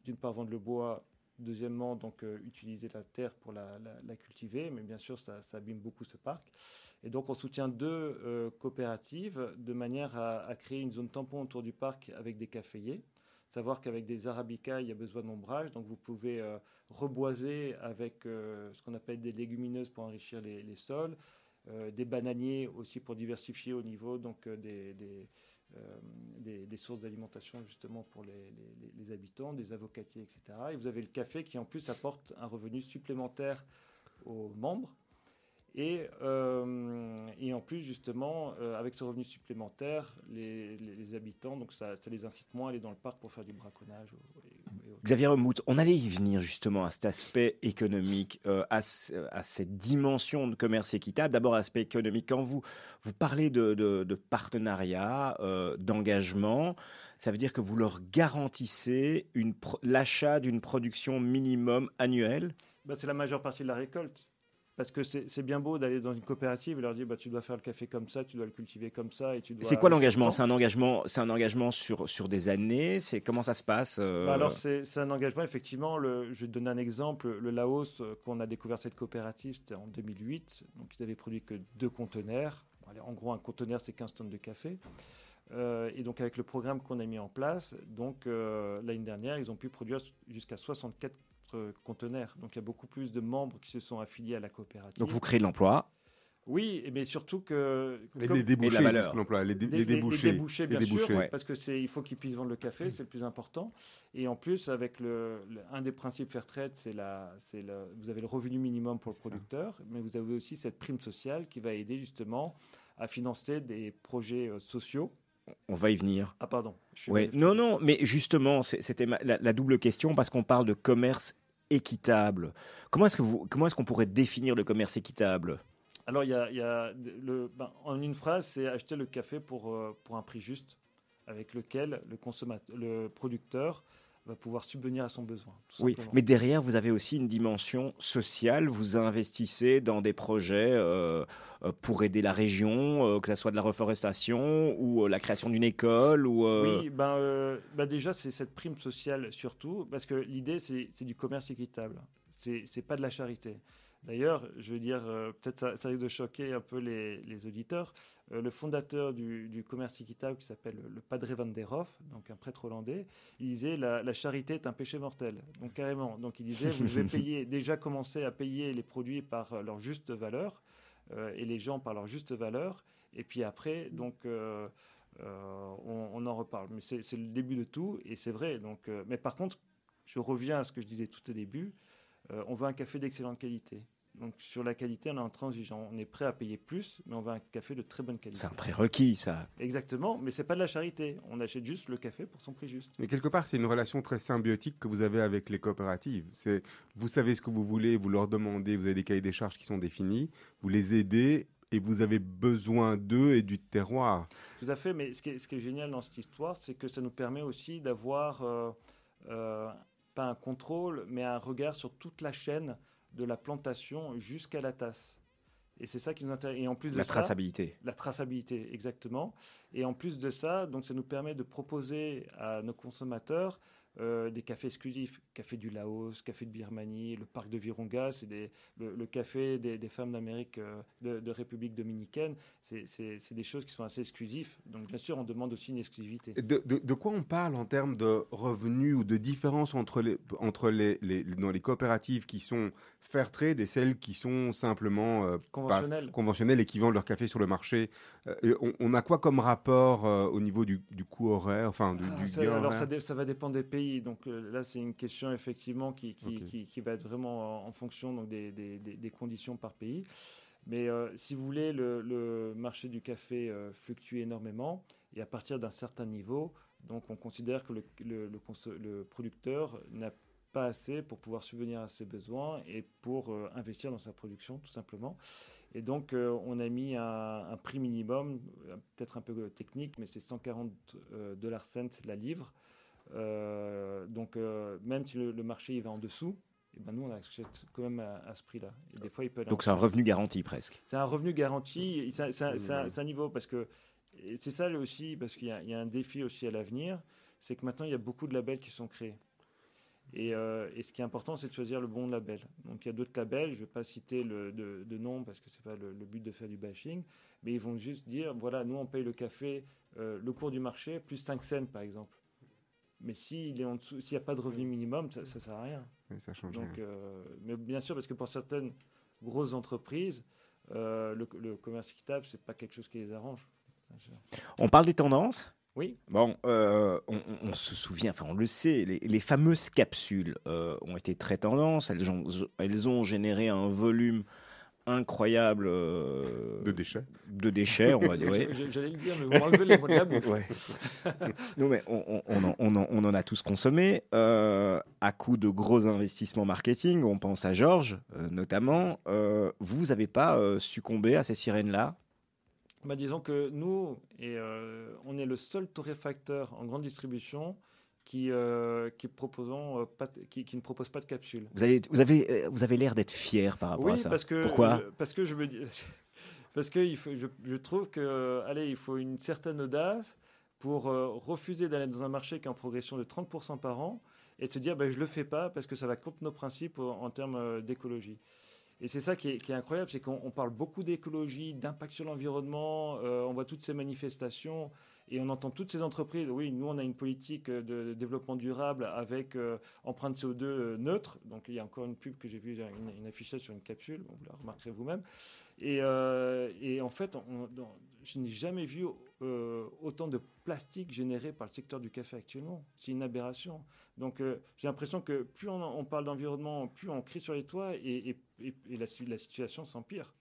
d'une part vendre le bois, deuxièmement donc euh, utiliser la terre pour la, cultiver, mais bien sûr ça, ça abîme beaucoup ce parc. Et donc on soutient deux euh, coopératives de manière à, créer une zone tampon autour du parc avec des caféiers. Savoir qu'avec des arabicas, il y a besoin d'ombrage, donc vous pouvez euh, reboiser avec ce qu'on appelle des légumineuses pour enrichir les, sols, des bananiers aussi pour diversifier au niveau donc des, des- des sources d'alimentation justement pour les, habitants, des avocatiers, etc. Et vous avez le café qui en plus apporte un revenu supplémentaire aux membres. Et, euh, en plus, justement, euh, avec ce revenu supplémentaire, les, habitants, donc ça les incite moins à aller dans le parc pour faire du braconnage. Xavier Remout, on allait y venir justement à cet aspect économique, euh, à, ce- à cette dimension de commerce équitable. D'abord, aspect économique. Quand vous, vous parlez de, partenariat, euh, d'engagement, ça veut dire que vous leur garantissez l'achat d'une production minimum annuelle? Bah, c'est la majeure partie de la récolte. Parce que c'est bien beau d'aller dans une coopérative et leur dire bah, tu dois faire le café comme ça, tu dois le cultiver comme ça. et tu dois C'est quoi l'engagement? C'est un engagement, c'est un engagement sur, sur des années? C'est comment ça se passe euh, Bah alors, c'est un engagement, effectivement. Le, je vais te donner un exemple. Le Laos, euh, quand on a découvert cette coopérative, c'était en 2008. Donc, ils avaient produit que deux conteneurs. Bon, en gros, un conteneur, c'est 15 tonnes de café. Euh, et donc, avec le programme qu'on a mis en place, donc euh, l'année dernière, ils ont pu produire jusqu'à 64 conteneurs. Donc, il y a beaucoup plus de membres qui se sont affiliés à la coopérative. Donc vous créez de l'emploi. Oui, mais surtout que Les, comme- les débouchés, Et la valeur. les, dé- les des- débouchés. Les débouchés, Les bien sûr. Ouais. parce que c'est, il faut qu'ils puissent vendre le café, c'est le plus important. Et en plus, avec le, le- un des principes Fairtrade, c'est la, c'est le, vous avez le revenu minimum pour le ça. producteur, mais vous avez aussi cette prime sociale qui va aider justement à financer des projets euh, sociaux. On va y venir. Ah pardon. Je suis Ouais. mal- Non, non, mais justement, c'était la, la double question parce qu'on parle de commerce équitable. Comment est-ce qu'on pourrait définir le commerce équitable? Alors, il y a, y a ben, en une phrase, c'est acheter le café pour, euh, pour un prix juste, avec lequel le, consommateur, le producteur va pouvoir subvenir à son besoin. Oui, mais derrière, vous avez aussi une dimension sociale. Vous investissez dans des projets euh, euh, pour aider la région, euh, que ce soit de la reforestation ou euh, la création d'une école ou. Oui, ben, ben déjà, c'est cette prime sociale surtout, parce que l'idée, c'est du commerce équitable. C'est pas de la charité. D'ailleurs, je veux dire, euh, peut-être ça, ça risque de choquer un peu les, les auditeurs. euh, le fondateur du, du commerce équitable, qui s'appelle le Padre Van der Hoff, donc un prêtre hollandais, il disait la, la charité est un péché mortel. Donc carrément. Donc il disait vous devez payer, déjà commencer à payer les produits par euh, leur juste valeur euh, et les gens par leur juste valeur. Et puis après, donc on, on en reparle. Mais c'est le début de tout et c'est vrai. Donc, mais par contre, je reviens à ce que je disais tout au début. Euh, on veut un café d'excellente qualité. Donc sur la qualité, on est intransigeant. On est prêt à payer plus, mais on veut un café de très bonne qualité. C'est un prérequis, ça. Exactement, mais c'est pas de la charité. On achète juste le café pour son prix juste. Mais quelque part, c'est une relation très symbiotique que vous avez avec les coopératives. C'est, vous savez ce que vous voulez, vous leur demandez, vous avez des cahiers des charges qui sont définis, vous les aidez et vous avez besoin d'eux et du terroir. Tout à fait, mais ce qui est, ce qui est génial dans cette histoire, c'est que ça nous permet aussi d'avoir euh, euh, pas un contrôle, mais un regard sur toute la chaîne de la plantation jusqu'à la tasse. Et c'est ça qui nous intéresse. Et en plus de La ça, traçabilité. la traçabilité, exactement. Et en plus de ça, donc ça nous permet de proposer à nos consommateurs euh, des cafés exclusifs, café du Laos, café de Birmanie, le parc de Virunga, c'est le, le café des, des femmes d'Amérique, euh, de, de République dominicaine. C'est- des choses qui sont assez exclusives. Donc bien sûr, on demande aussi une exclusivité. De, de- de quoi on parle en termes de revenus ou de différence entre les, entre les, les- dans les coopératives qui sont fair trade et celles qui sont simplement euh, Conventionnel. conventionnelles et qui vendent leur café sur le marché? On, on a quoi comme rapport au niveau du, du coût horaire, enfin du, Ah, du ça- gain alors horaire? ça, dé- ça va dépendre des pays. Donc euh, là, c'est une question effectivement qui, qui, Ok. qui- qui va être vraiment en, en fonction donc, des, des- des- des conditions par pays. Mais euh, si vous voulez, le, le marché du café euh, fluctue énormément et à partir d'un certain niveau, donc on considère que le, producteur n'a pas assez pour pouvoir subvenir à ses besoins et pour euh, investir dans sa production, tout simplement. Et donc, euh, on a mis un, un prix minimum, peut-être un peu technique, mais c'est 140 euh, dollars cents la livre. Euh, donc, euh, même si le, le marché il va en dessous, et ben nous, on achète quand même à, à ce prix-là. Et des fois, il peut aller en Donc c'est un revenu garanti presque. c'est un revenu garanti. C'est un- c'est un- c'est un, Mmh. un niveau parce que c'est ça là aussi parce qu'il y, a- il y a un défi aussi à l'avenir, c'est que maintenant il y a beaucoup de labels qui sont créés. Et, euh, et ce qui est important, c'est de choisir le bon label. Donc il y a d'autres labels, je ne vais pas citer le, de, de nom parce que c'est pas le, le but de faire du bashing, mais ils vont juste dire voilà, nous on paye le café euh, le cours du marché plus 5 cents par exemple. Mais s'il est en dessous, s'il n'y a pas de revenu minimum, ça ne sert à rien. Oui, ça change Donc, rien. euh, mais bien sûr, parce que pour certaines grosses entreprises, euh, le, le commerce équitable, c'est pas quelque chose qui les arrange. On parle des tendances? Oui. Bon, euh, on, se souvient, enfin on le sait, les, les fameuses capsules euh, ont été très tendances. Elles ont, elles ont généré un volume incroyable euh, De déchets. de déchets, on va dire. ouais. J'allais le dire, mais vous m'enlevez les mots de la bouche. Ouais. non, mais on, on- on en, on en- on en a tous consommé euh, à coup de gros investissements marketing. On pense à Georges, euh, notamment. Euh, vous n'avez pas euh, succombé à ces sirènes-là? Bah, disons que nous, et, euh, on est le seul torréfacteur en grande distribution qui, euh, qui, proposons, euh, pas qui, qui ne propose pas de capsules. Vous avez, vous avez, euh, vous avez l'air d'être fier par rapport oui, à ça. parce que Pourquoi Parce que je me dis, parce que il faut, je, je trouve que, allez, il faut une certaine audace pour euh, refuser d'aller dans un marché qui est en progression de 30% par an et de se dire, ben, je le fais pas parce que ça va contre nos principes en, en termes d'écologie. Et c'est ça qui est, qui est incroyable, c'est qu'on on parle beaucoup d'écologie, d'impact sur l'environnement, on voit toutes ces manifestations, Et on entend toutes ces entreprises, oui, nous on a une politique euh, de développement durable avec euh, empreinte CO2 euh, neutre. Donc il y a encore une pub que j'ai vue, une, une sur une capsule, vous la remarquerez vous-même. Et, euh, en fait, je n'ai jamais vu autant de plastique généré par le secteur du café actuellement. C'est une aberration. Donc j'ai l'impression que plus on, parle d'environnement, plus on crie sur les toits et, la, la situation s'empire.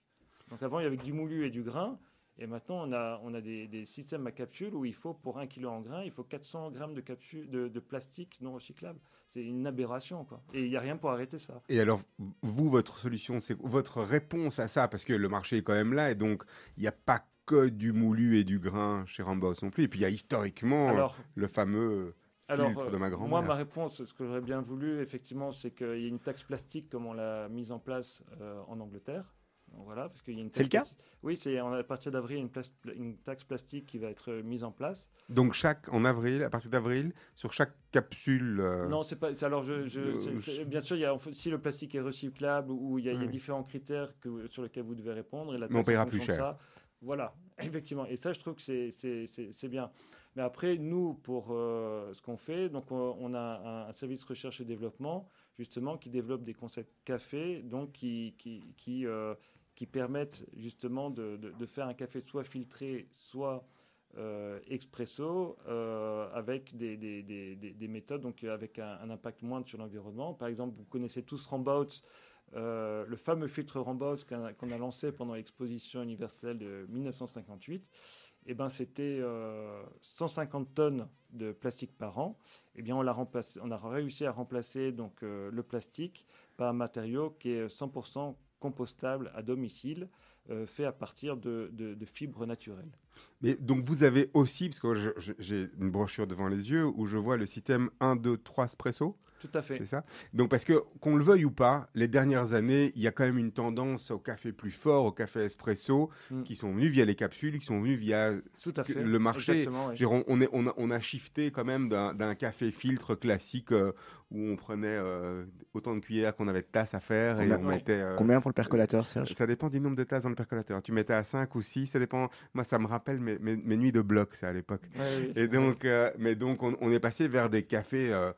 Donc avant, il y avait du moulu et du grain. Et maintenant, on a, on a des, des systèmes à capsules où il faut, pour un kilo en grain, il faut 400 grammes de, capsule, de, de plastique non recyclable. C'est une aberration, quoi. Et il n'y a rien pour arrêter ça. Et alors, vous, votre solution, c'est votre réponse à ça, parce que le marché est quand même là, et donc il n'y a pas que du moulu et du grain chez Ramboss non plus. Et puis il y a historiquement Alors, le fameux Alors, filtre de ma euh, moi, ma réponse, ce que j'aurais bien voulu, effectivement, c'est qu'il y ait une taxe plastique comme on l'a mise en place euh, en Angleterre. Donc, voilà, parce qu'il y a une C'est le cas Oui, c'est à partir d'avril, une, une taxe plastique qui va être euh, mise en place. Donc chaque, en avril, à partir d'avril, sur chaque capsule... euh, Non, c'est pas. Alors, je, je- Euh, bien sûr, il y a, si le plastique est recyclable ou il y a, il y a Oui. différents critères que, sur lesquels vous devez répondre. Et la Mais on paiera plus cher. ça, voilà, effectivement. Et ça, je trouve que c'est- bien. Mais après, nous, pour euh, ce qu'on fait, donc on, on a un, un service recherche et développement, justement, qui développe des concepts café, donc qui, qui, qui, euh, qui permettent justement de, de- faire un café soit filtré, soit euh, expresso, euh, avec des, des- des- des- des méthodes, donc avec un, impact moindre sur l'environnement. Par exemple, vous connaissez tous Rambout, euh, le fameux filtre Rambout qu'on a, a lancé pendant l'exposition universelle de 1958. Eh ben, c'était euh, 150 tonnes de plastique par an. Eh bien, on, l'a remplacé, on a réussi à remplacer donc, euh, le plastique par un matériau qui est 100% compostable à domicile, euh, fait à partir de, fibres naturelles. Mais donc vous avez aussi, parce que j'ai une brochure devant les yeux où je vois le système 1, 2, 3 espresso, Tout à fait. c'est ça Donc parce que qu'on le veuille ou pas, les dernières années, il y a quand même une tendance au café plus fort, au café espresso, Mm. qui sont venus via les capsules, qui sont venus via Tout à ce que- fait. le marché. Ouais. On, on est- on a, on a shifté quand même d'un café filtre classique euh, où on prenait euh, autant de cuillères qu'on avait de tasses à faire et Combien- on mettait. euh, Combien pour le percolateur, Serge? Ça dépend du nombre de tasses dans le percolateur. Tu mettais à 5 ou 6, ça dépend. Moi, ça me rappelle mes, mes- mes nuits de bloc, ça, à l'époque. Ouais. Et donc, euh, mais donc, on, on est passé vers des cafés euh,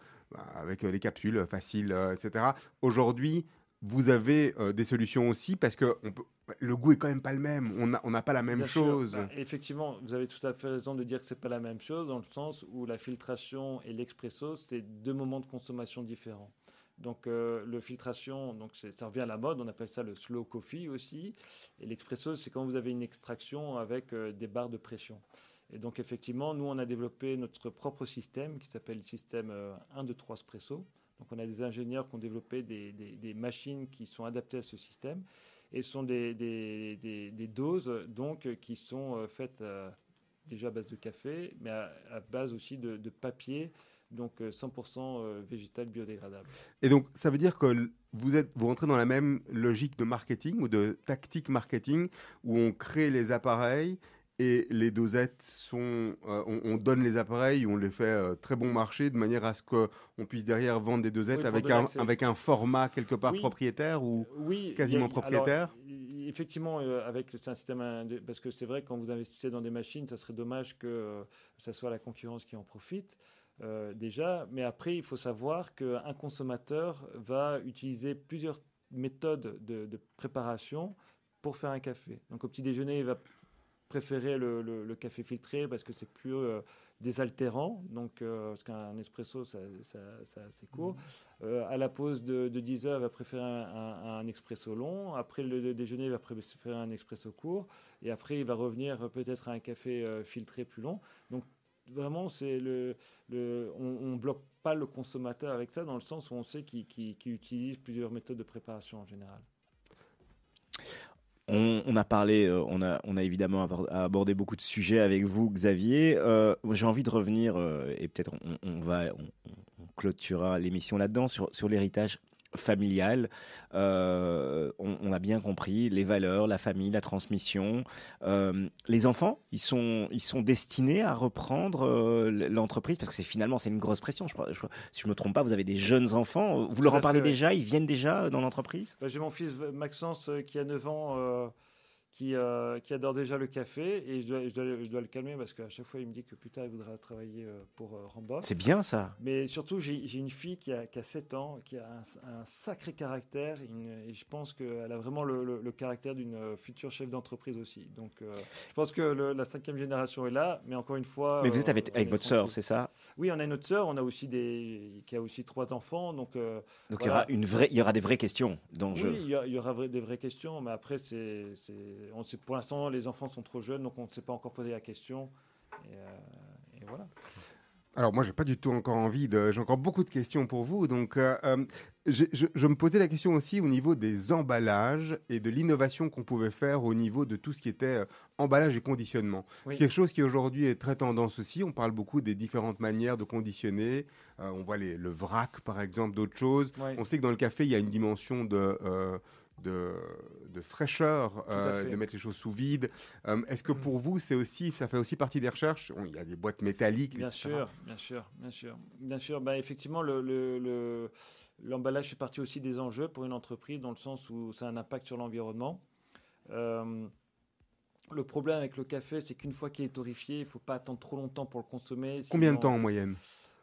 avec euh, les capsules faciles, etc. Aujourd'hui, vous avez euh, des solutions aussi parce que on peut- le goût est quand même pas le même. On n'a on pas la même Bien chose. Bah, effectivement, vous avez tout à fait raison de dire que c'est pas la même chose, dans le sens où la filtration et l'expresso, c'est deux moments de consommation différents. Donc, euh, le filtration, donc ça revient à la mode, on appelle ça le slow coffee aussi. Et l'expresso, c'est quand vous avez une extraction avec euh, des barres de pression. Et donc, effectivement, nous, on a développé notre propre système qui s'appelle le système euh, 1, 2, 3 espresso. Donc, on a des ingénieurs qui ont développé des, machines qui sont adaptées à ce système. Et ce sont des, doses donc, qui sont euh, faites euh, déjà à base de café, mais à, base aussi de papier, donc euh, 100% euh, végétal biodégradable. Et donc, ça veut dire que vous, êtes, vous rentrez dans la même logique de marketing ou de tactique marketing où on crée les appareils et les dosettes sont. euh, on, on donne les appareils, on les fait euh, très bon marché de manière à ce qu'on puisse derrière vendre des dosettes Oui, avec, un, avec un format quelque part Oui. propriétaire ou. Oui, quasiment a- propriétaire. alors, effectivement, euh, avec un système, parce que c'est vrai quand vous investissez dans des machines, ça serait dommage que euh, ça soit la concurrence qui en profite. Euh, déjà, mais après, il faut savoir qu'un consommateur va utiliser plusieurs méthodes de, de préparation pour faire un café. Donc, au petit déjeuner, il va préférer le, le- le café filtré parce que c'est plus euh, désaltérant. Donc, euh, parce qu'un espresso, ça, ça, ça- c'est court. Euh, à la pause de, de 10 heures, il va préférer un, un- un expresso long. Après le, déjeuner, il va préférer un expresso court. Et après, il va revenir peut-être à un café filtré plus long. Donc, vraiment, on ne bloque pas le consommateur avec ça, dans le sens où on sait qu'il utilise plusieurs méthodes de préparation en général. On, euh, a, évidemment abor- abordé beaucoup de sujets avec vous, Xavier. Euh, J'ai envie de revenir, euh, et peut-être on, va, on, clôturera l'émission là-dedans, sur l'héritage familial. Euh, on, on a bien compris les valeurs, la famille, la transmission. Euh, les enfants, ils sont, ils sont destinés à reprendre euh, l'entreprise parce que c'est finalement c'est une grosse pression. Je je si je me trompe pas, vous avez des jeunes enfants. Vous leur en parlez fait, ouais. déjà? Ils viennent déjà dans l'entreprise? Bah, J'ai mon fils Maxence qui a 9 ans, qui, euh, qui adore déjà le café et je dois, je dois- je dois le calmer parce qu'à chaque fois il me dit que plus tard il voudra travailler euh, pour euh. C'est bien ça. Mais surtout, j'ai une fille qui a, qui a 7 ans, qui a un, un sacré caractère, une- et je pense qu'elle a vraiment le, le- le caractère d'une euh, future chef d'entreprise aussi. Donc, euh, je pense que le- la cinquième génération est là, mais encore une fois. Mais vous êtes avec, votre sœur, c'est ça? Oui, on a une autre sœur, on a aussi des, qui a aussi trois enfants, donc. il, y aura une vraie, il y aura des vraies questions dans le oui, jeu. il y, a- il y aura des vraies questions, mais après, c'est- on sait, pour l'instant, les enfants sont trop jeunes, donc on ne s'est pas encore posé la question. Et, euh, et voilà. Alors moi, j'ai pas du tout encore envie de. J'ai encore beaucoup de questions pour vous. Donc, euh, euh, je, je me posais la question aussi au niveau des emballages et de l'innovation qu'on pouvait faire au niveau de tout ce qui était euh, emballage et conditionnement. Oui. C'est quelque chose qui aujourd'hui est très tendance aussi. On parle beaucoup des différentes manières de conditionner. Euh, on voit les- le vrac, par exemple, d'autres choses. On sait que dans le café, il y a une dimension de, de, de fraîcheur, euh, de mettre les choses sous vide. Euh, Est-ce que Mm. pour vous, c'est aussi, ça fait aussi partie des recherches? Il y a des boîtes métalliques, Bien etc. sûr, bien sûr, bien sûr, bien sûr. Bah, effectivement, le, le- le- l'emballage fait partie aussi des enjeux pour une entreprise dans le sens où ça a un impact sur l'environnement. Euh, le problème avec le café, c'est qu'une fois qu'il est torréfié, il ne faut pas attendre trop longtemps pour le consommer. Combien de temps en moyenne?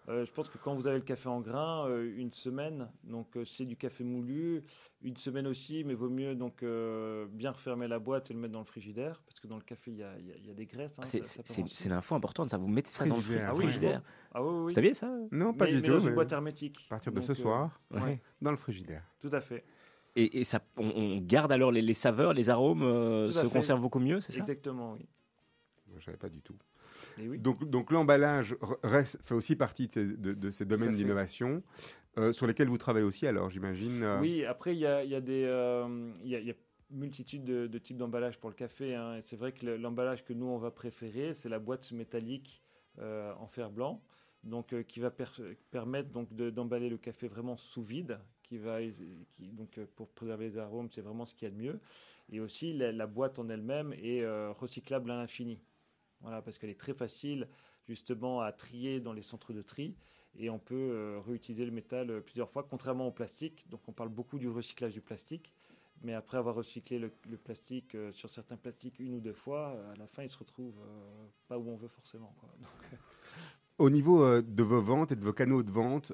Euh, Je pense que quand vous avez le café en grain, euh, une semaine, donc euh, c'est du café moulu, une semaine aussi, mais vaut mieux donc euh, bien refermer la boîte et le mettre dans le frigidaire, parce que dans le café, il y a, il y a- il y a des graisses. hein, C'est- c'est l'info importante, ça. Vous mettez ça dans le Frigidaire, frigo- Ah oui, frigidaire. Ah oui, oui, Vous saviez ça? Non, pas Mais- du mais tout. dans une mais boîte hermétique. À partir de Donc, ce euh, soir, ouais. dans le frigidaire. Tout à fait. Et, et ça, on, on garde alors les, les saveurs, les arômes euh, se fait. conservent beaucoup mieux, c'est ça? Exactement, oui. Je savais pas du tout. Oui. Donc, donc l'emballage fait aussi partie de ces, de, de ces domaines d'innovation euh, sur lesquels vous travaillez aussi, alors j'imagine. euh, Oui, après, il y a, y a des. euh, y a- y a multitude de, de types d'emballage pour le café. hein. C'est vrai que le- l'emballage que nous, on va préférer, c'est la boîte métallique en fer blanc, donc, qui va per- permettre donc, de- d'emballer le café vraiment sous vide. Qui va, qui, donc, pour préserver les arômes, c'est vraiment ce qu'il y a de mieux. Et aussi, la, la boîte en elle-même est euh, recyclable à l'infini. Voilà, parce qu'elle est très facile justement à trier dans les centres de tri et on peut euh, réutiliser le métal euh, plusieurs fois, contrairement au plastique. Donc on parle beaucoup du recyclage du plastique, mais après avoir recyclé le, plastique euh, sur certains plastiques une ou deux fois, à la fin il se retrouve pas où on veut forcément. Au niveau de vos ventes et de vos canaux de vente,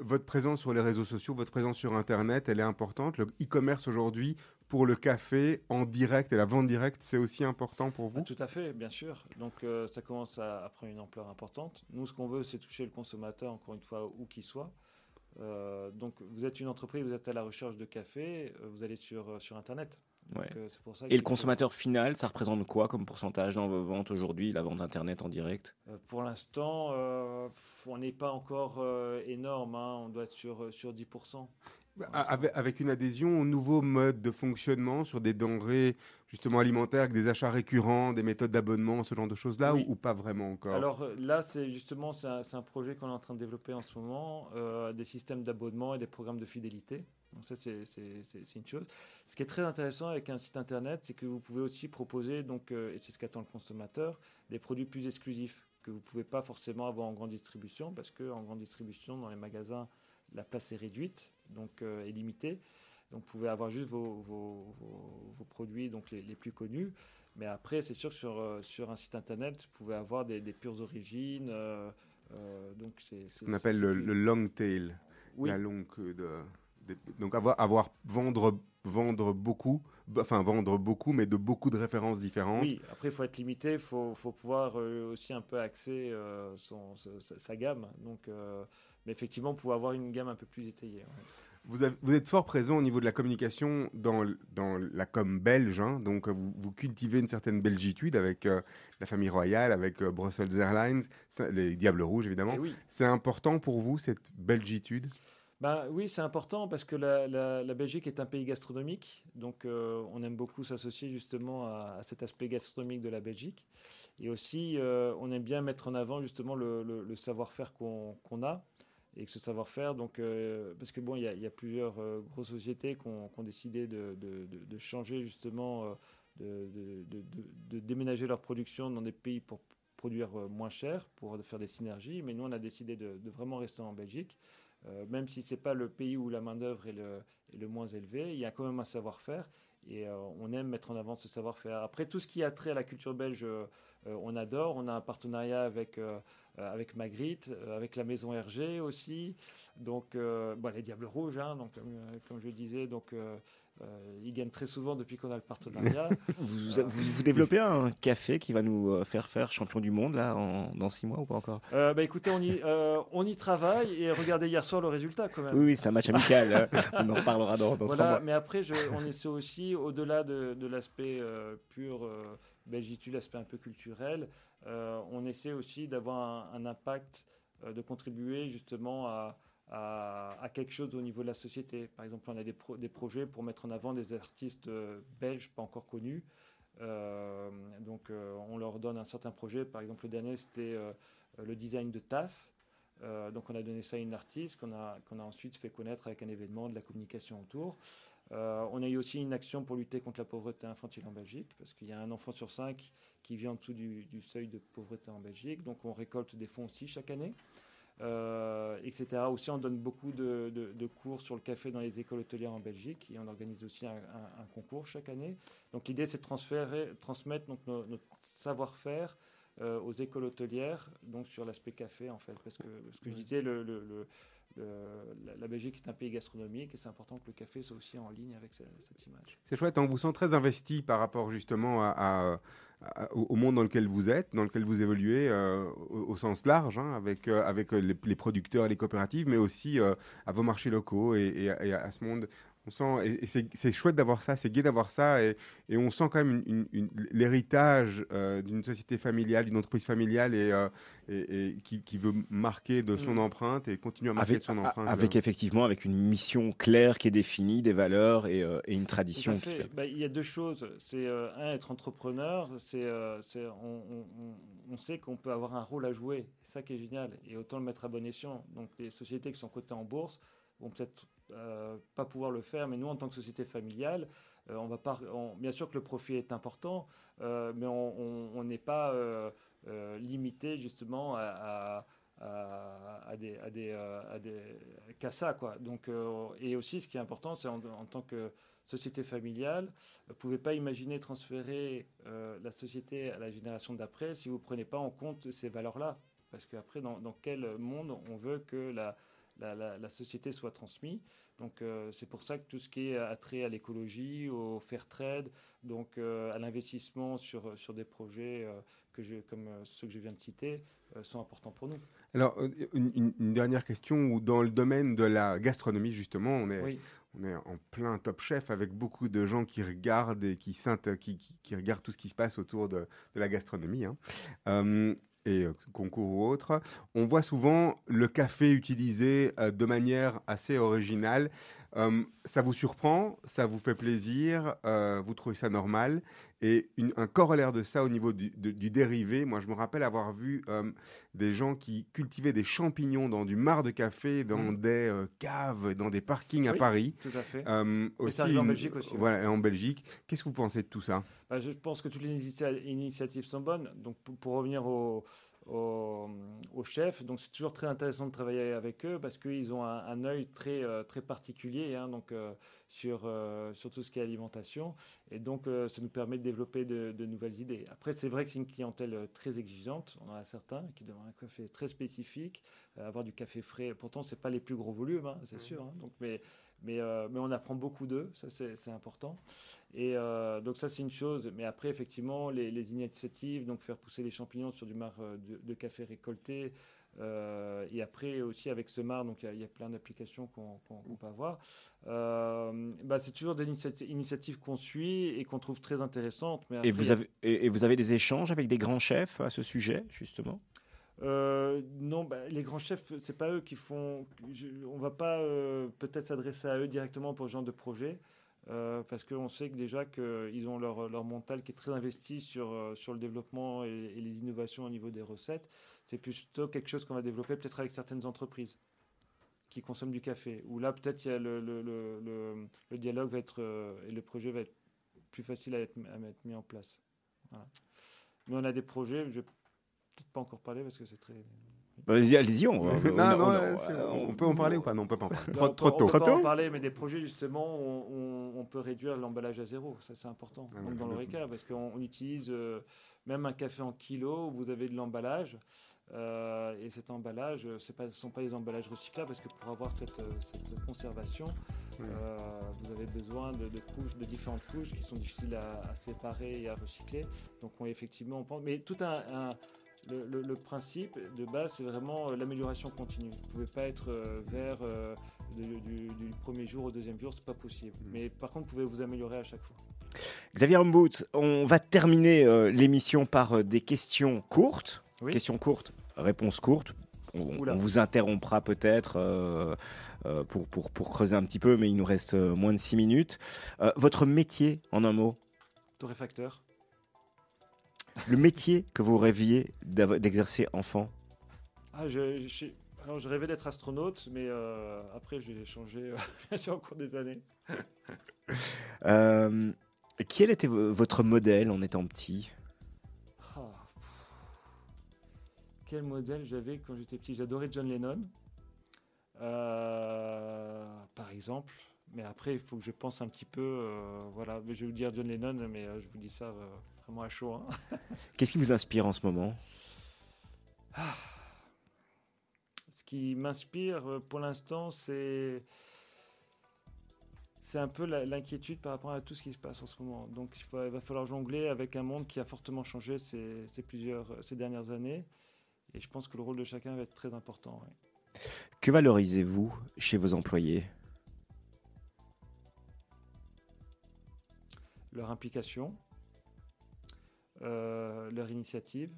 votre présence sur les réseaux sociaux, votre présence sur Internet, elle est importante. Le e-commerce aujourd'hui, pour le café en direct et la vente directe, c'est aussi important pour Ah, vous tout à fait, bien sûr. Donc euh, ça commence à, à prendre une ampleur importante. Nous, ce qu'on veut, c'est toucher le consommateur, encore une fois, où qu'il soit. Euh, donc vous êtes une entreprise, vous êtes à la recherche de café, euh, vous allez sur, euh, sur Internet. Donc, Ouais. euh, c'est pour ça Et le faut- consommateur final, ça représente quoi comme pourcentage dans vos ventes aujourd'hui, la vente internet en direct? Euh, Pour l'instant, euh, on n'est pas encore euh, énorme. hein. On doit être sur, sur 10%. A- avec, avec une adhésion au nouveau mode de fonctionnement sur des denrées justement alimentaires, avec des achats récurrents, des méthodes d'abonnement, ce genre de choses-là, Oui. ou, ou pas vraiment encore? Alors euh, là, c'est justement c'est un, projet qu'on est en train de développer en ce moment, euh, des systèmes d'abonnement et des programmes de fidélité. Donc ça, c'est une chose. Ce qui est très intéressant avec un site internet, c'est que vous pouvez aussi proposer, donc, euh, et c'est ce qu'attend le consommateur, des produits plus exclusifs que vous ne pouvez pas forcément avoir en grande distribution, parce qu'en grande distribution, dans les magasins, la place est réduite, donc euh, est limitée. Donc vous pouvez avoir juste vos, vos- vos- vos produits donc les, les plus connus. Mais après, c'est sûr que sur, euh, sur un site internet, vous pouvez avoir des, des pures origines. euh, euh, donc c'est Ce qu'on appelle le, le long tail, Oui, la longue queue de, donc avoir, avoir vendre vendre beaucoup, enfin vendre beaucoup, mais de beaucoup de références différentes. oui. Après, il faut être limité. Il faut, faut pouvoir euh, aussi un peu axer euh, son, sa, gamme. Donc, euh, mais effectivement, pouvez avoir une gamme un peu plus étayée. ouais. Vous, avez- vous êtes fort présent au niveau de la communication dans, dans la com belge, hein, donc vous, vous cultivez une certaine belgitude avec la famille royale, avec Brussels Airlines, les Diables Rouges évidemment. Et oui. C'est important pour vous cette belgitude? Ben, oui, c'est important parce que la, Belgique est un pays gastronomique. Donc, euh, on aime beaucoup s'associer justement à, cet aspect gastronomique de la Belgique. Et aussi, euh, on aime bien mettre en avant justement le, savoir-faire qu'on a. Et que ce savoir-faire, euh, parce que bon, il y, a- plusieurs grosses sociétés qui ont, décidé de, changer justement, de, déménager leur production dans des pays pour produire moins cher, pour faire des synergies. Mais nous, on a décidé de vraiment rester en Belgique. Euh, même si ce n'est pas le pays où la main-d'œuvre est le, est le moins élevé, il y a quand même un savoir-faire. et euh, on aime mettre en avant ce savoir-faire. Après, tout ce qui a trait à la culture belge, euh, on adore. On a un partenariat avec, avec Magritte, avec la maison Hergé aussi. Donc, les Diables Rouges, hein, donc, comme, comme je disais, donc, euh, euh, ils gagnent très souvent depuis qu'on a le partenariat. Vous, vous, vous développez un café qui va nous euh, faire faire champion du monde là en, dans six mois ou pas encore? Euh, bah, écoutez, on y, euh, on y travaille et regardez hier soir le résultat quand même. Oui, oui, c'est un match amical. euh, on en reparlera dans, dans trois Voilà, mois. mais après, je- on essaie aussi, au-delà de, de l'aspect euh, pur euh, belgitude, l'aspect un peu culturel, euh, on essaie aussi d'avoir un, un impact, euh, de contribuer justement à, à- quelque chose au niveau de la société. Par exemple, on a des, pro- des projets pour mettre en avant des artistes euh, belges pas encore connus. Euh, donc, euh, on leur donne un certain projet. Par exemple, le dernier, c'était le design de tasses. Donc on a donné ça à une artiste qu'on a, ensuite fait connaître avec un événement, de la communication autour. On a eu aussi une action pour lutter contre la pauvreté infantile en Belgique, parce qu'il y a un enfant sur cinq qui vit en dessous du seuil de pauvreté en Belgique. Donc on récolte des fonds aussi chaque année, euh, etc. Aussi on donne beaucoup de, de- de cours sur le café dans les écoles hôtelières en Belgique, et on organise aussi un, un- un concours chaque année. Donc l'idée c'est de transférer, transmettre donc, notre savoir-faire euh, aux écoles hôtelières, donc sur l'aspect café en fait, parce que ce que je disais, le, le- le- le- la, Belgique est un pays gastronomique et c'est important que le café soit aussi en ligne avec ce- cette image. C'est chouette, on vous sent très investi par rapport justement à- au au monde dans lequel vous êtes, dans lequel vous évoluez euh, au, sens large, hein, avec, euh, avec euh, les, producteurs et les coopératives, mais aussi euh, à vos marchés locaux et à- et à ce monde. On sent, et, et c'est chouette d'avoir ça, c'est gai d'avoir ça, et, et on sent quand même une- une- une- l'héritage euh, d'une société familiale, d'une entreprise familiale, et, euh, et- et qui, qui veut marquer de son Mm. empreinte et continuer à marquer Avec, de son a- empreinte. avec effectivement avec une mission claire qui est définie, des valeurs et, euh, et une tradition qui se. Bah, il y a deux choses. C'est euh, un être entrepreneur. C'est euh, on- on sait qu'on peut avoir un rôle à jouer. C'est ça qui est génial. Et autant le mettre à bon escient. Donc les sociétés qui sont cotées en bourse vont peut-être euh, pas pouvoir le faire, mais nous en tant que société familiale, euh, on va pas. bien sûr que le profit est important, euh, mais on n'est pas limité justement à, à- à- des, à des, qu'à ça quoi. Donc et aussi ce qui est important, c'est en, tant que société familiale, vous pouvez pas imaginer transférer la société à la génération d'après si vous ne prenez pas en compte ces valeurs-là. Parce qu'après, dans quel monde on veut que la, la, la- la société soit transmise Donc, euh, c'est pour ça que tout ce qui est attrait à l'écologie, au fair trade, donc euh, à l'investissement sur, sur des projets euh, que je, comme ceux que je viens de citer sont importants pour nous. Alors, une, dernière question, dans le domaine de la gastronomie, justement, on est, Oui. on est en plein top chef avec beaucoup de gens qui regardent et qui, qui, qui- qui regardent tout ce qui se passe autour de, de la gastronomie, hein. Et euh, concours ou autre. On voit souvent le café utilisé euh, de manière assez originale. Euh, ça vous surprend, ça vous fait plaisir, euh, vous trouvez ça normal. Et une- un corollaire de ça au niveau du, de- du dérivé, moi je me rappelle avoir vu euh, des gens qui cultivaient des champignons dans du marc de café, dans Mhm. des caves, dans des parkings à. Paris. Tout à fait. Aussi ça arrive en Belgique aussi, ouais. Voilà, et en Belgique. Qu'est-ce que vous pensez de tout ça? Bah, je pense que toutes les initi- initiatives sont bonnes. Donc, pour, pour revenir au, au, au chef, donc c'est toujours très intéressant de travailler avec eux parce qu'ils ont un, un œil très, euh, très particulier hein, donc, euh, sur, euh, sur tout ce qui est alimentation. Et donc, euh, ça nous permet de développer de, de nouvelles idées. Après, c'est vrai que c'est une clientèle très exigeante. On en a certains qui demandent un café très spécifique, avoir du café frais. Pourtant, c'est pas les plus gros volumes, hein, c'est sûr. hein. donc, mais, mais, euh, mais on apprend beaucoup d'eux, ça c'est important. Et euh, donc ça c'est une chose, mais après effectivement les, les initiatives, donc faire pousser les champignons sur du marc euh, de, de café récolté, euh, et après aussi avec ce marc, donc il y a- il y, a plein d'applications qu'on qu'on- qu'on peut avoir. Bah, c'est toujours des initiati- initiatives qu'on suit et qu'on trouve très intéressantes. Mais vous, avez, et vous avez des échanges avec des grands chefs à ce sujet, justement? Euh, non, bah, les grands chefs, c'est pas eux qui font. je- on va pas euh, peut-être s'adresser à eux directement pour ce genre de projet. euh, parce qu'on sait que déjà qu'ils ont leur, leur mental qui est très investi sur, sur le développement et, les innovations au niveau des recettes. C'est plutôt quelque chose qu'on va développer peut-être avec certaines entreprises qui consomment du café. Où là, peut-être, le, le, le, le- dialogue va être, et le projet va être plus facile à être, à mettre mis en place. Mais on a des projets, peut-être pas encore parler parce que c'est très. Vas-y, allez-y, on, on- non, on- non, on- ouais, c'est- on- on peut en parler ou pas? Non, on peut pas en parler. On Trop, peut- trop on tôt. peut pas Trop en tôt parler, mais des projets justement, on, on- on peut réduire l'emballage à zéro. Ça, c'est important. Ah, Donc, ouais, dans le- l'Oreca, parce qu'on on utilise euh, même un café en kilo, vous avez de l'emballage. euh, et cet emballage, euh, pas, ce ne sont pas des emballages recyclables parce que pour avoir cette, cette conservation, euh, vous avez besoin de, de couches, de différentes couches qui sont difficiles à, à séparer et à recycler. Donc, on, effectivement, on pense. Mais tout un, un- le, le- le principe de base, c'est vraiment euh, l'amélioration continue. Vous ne pouvez pas être euh, vers euh, du, du- du premier jour au deuxième jour, c'est pas possible. Mm. Mais par contre, vous pouvez vous améliorer à chaque fois. Xavier Humbout, on va terminer l'émission par des questions courtes. Oui. Questions courtes, réponses courtes. On, vous interrompra peut-être euh, pour, pour, pour creuser un petit peu, mais il nous reste moins de six minutes. Euh, votre métier, en un mot? Torréfacteur. Le métier que vous rêviez d'exercer enfant? Ah, je, je- alors, je rêvais d'être astronaute, mais euh, après, j'ai changé euh, bien sûr au cours des années. Euh, Quel était vo- votre modèle en étant petit? Ah. Quel modèle j'avais quand j'étais petit? J'adorais John Lennon, par exemple. Mais après, il faut que je pense un petit peu. voilà, je vais vous dire John Lennon, mais je vous dis ça vraiment à chaud. hein. Qu'est-ce qui vous inspire en ce moment? Ce qui m'inspire euh, pour l'instant, c'est c'est un peu l'inquiétude par rapport à tout ce qui se passe en ce moment. Donc il, faut- il va falloir jongler avec un monde qui a fortement changé ces, ces plusieurs, ces dernières années. Et je pense que le rôle de chacun va être très important. Que valorisez-vous chez vos employés? Leur implication, leur initiative.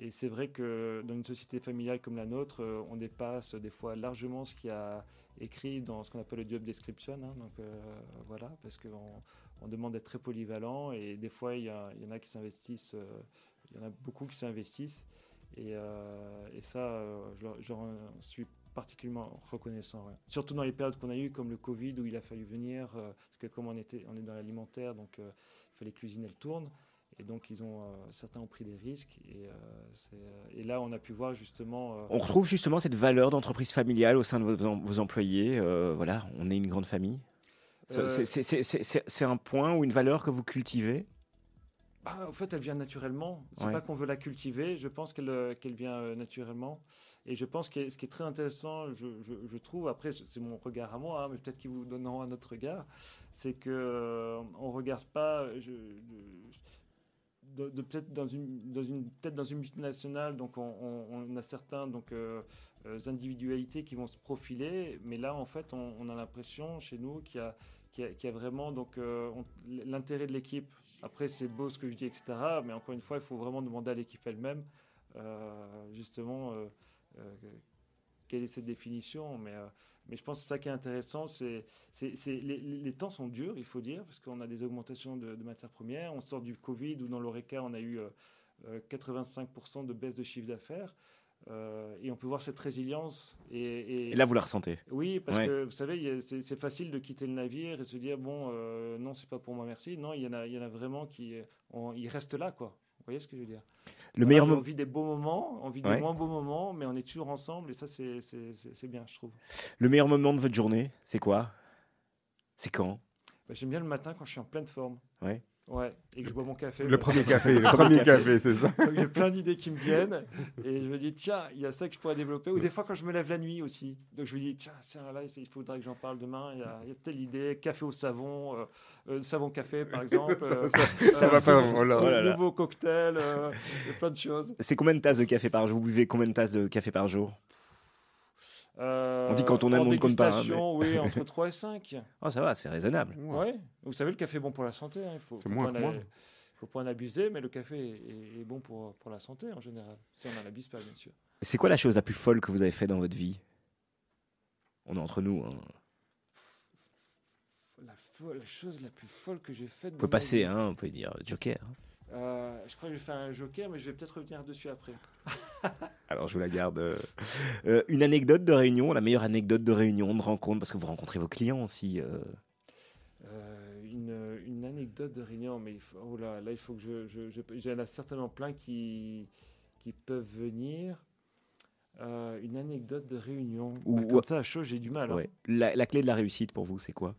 Et c'est vrai que dans une société familiale comme la nôtre, euh, on dépasse des fois largement ce qu'il y a écrit dans ce qu'on appelle le job description. hein. donc euh, voilà, parce qu'on on demande d'être très polyvalent et des fois il y, en a qui s'investissent, euh, il y en a beaucoup qui s'investissent. Et, euh, ça, euh, j'en suis particulièrement reconnaissant. Surtout dans les périodes qu'on a eues, comme le Covid, où il a fallu venir, euh, parce que comme on, était, on est dans l'alimentaire, donc euh, il fallait cuisiner le tourne. Et donc, ils ont, euh, certains ont pris des risques. Et, euh, euh, et là, on a pu voir justement. euh, On retrouve justement cette valeur d'entreprise familiale au sein de vos, em- vos employés. voilà, on est une grande famille. C'est- un point ou une valeur que vous cultivez? Ah, en fait, elle vient naturellement. C'est Ouais. pas qu'on veut la cultiver. Je pense qu'elle vient naturellement. Et je pense que ce qui est très intéressant, je, je- je trouve, après, c'est mon regard à moi, hein, mais peut-être qu'ils vous donneront un autre regard, c'est euh, on regarde pas. Je- de, peut-être dans une dans une peut-être dans une multinationale donc on, a certains donc euh, euh, individualités qui vont se profiler mais là en fait on, a l'impression chez nous qu'il y a qu'il y a, vraiment donc euh, l'intérêt de l'équipe. Après c'est beau ce que je dis etc mais encore une fois il faut vraiment demander à l'équipe elle-même euh, justement quelle est cette définition mais euh, mais je pense que ça qui est intéressant, c'est, les, les temps sont durs, il faut dire, parce qu'on a des augmentations de, de matières premières. On sort du Covid où dans l'ORECA, on a eu euh, euh, 85% de baisse de chiffre d'affaires. Euh, et on peut voir cette résilience. Et, et- Et là, vous la ressentez. oui, parce Ouais. que vous savez, c'est facile de quitter le navire et de se dire bon, euh, non, c'est pas pour moi, merci. Non, il y en a, il y en a vraiment qui, euh, on- ils restent là, quoi. Vous voyez ce que je veux dire? Le Voilà, meilleur On moment. vit des beaux moments, on vit Ouais. des moins beaux moments, mais on est toujours ensemble et ça, c'est bien, je trouve. Le meilleur moment de votre journée, c'est quoi? C'est quand? Bah, J'aime bien le matin quand je suis en pleine forme. Ouais. Ouais, et que je bois mon café. Le premier café, le premier café, c'est ça. Il y a plein d'idées qui me viennent et je me dis tiens il y a ça que je pourrais développer ou des fois quand je me lève la nuit aussi donc je me dis tiens tiens là il faudra que j'en parle demain il y a, il y a telle idée café au savon euh, euh, savon café par exemple euh, Ça euh, va pas. Oh là. Oh nouveau cocktail euh, il y a plein de choses C'est combien de tasses de café par jour? Vous buvez combien de tasses de café par jour? Euh, On dit quand on aime, en on ne compte pas, hein, dégustation, oui entre 3 et 5 Oh, ça va, c'est raisonnable. ouais. vous savez le café est bon pour la santé hein, il faut, C'est faut moins pas en- faut pas en abuser mais le café est, est bon pour, pour la santé en général si on n'en abuse pas bien sûr C'est quoi la chose la plus folle que vous avez fait dans votre vie? On est entre nous. hein. la, fo- la chose la plus folle que j'ai faite Vous pouvez passer, hein, on peut dire Joker. Euh, je crois que je vais faire un joker, mais je vais peut-être revenir dessus après. Alors je vous la garde. euh. Euh, une anecdote de réunion, la meilleure anecdote de réunion, de rencontre, parce que vous rencontrez vos clients aussi. euh. Une, une anecdote de réunion, mais oh là, là, il faut que je. je, je- certainement plein qui, qui peuvent venir. Une anecdote de réunion. Ou- Bah, comme ça, à chaud, j'ai du mal. hein. La, la clé de la réussite pour vous, c'est quoi?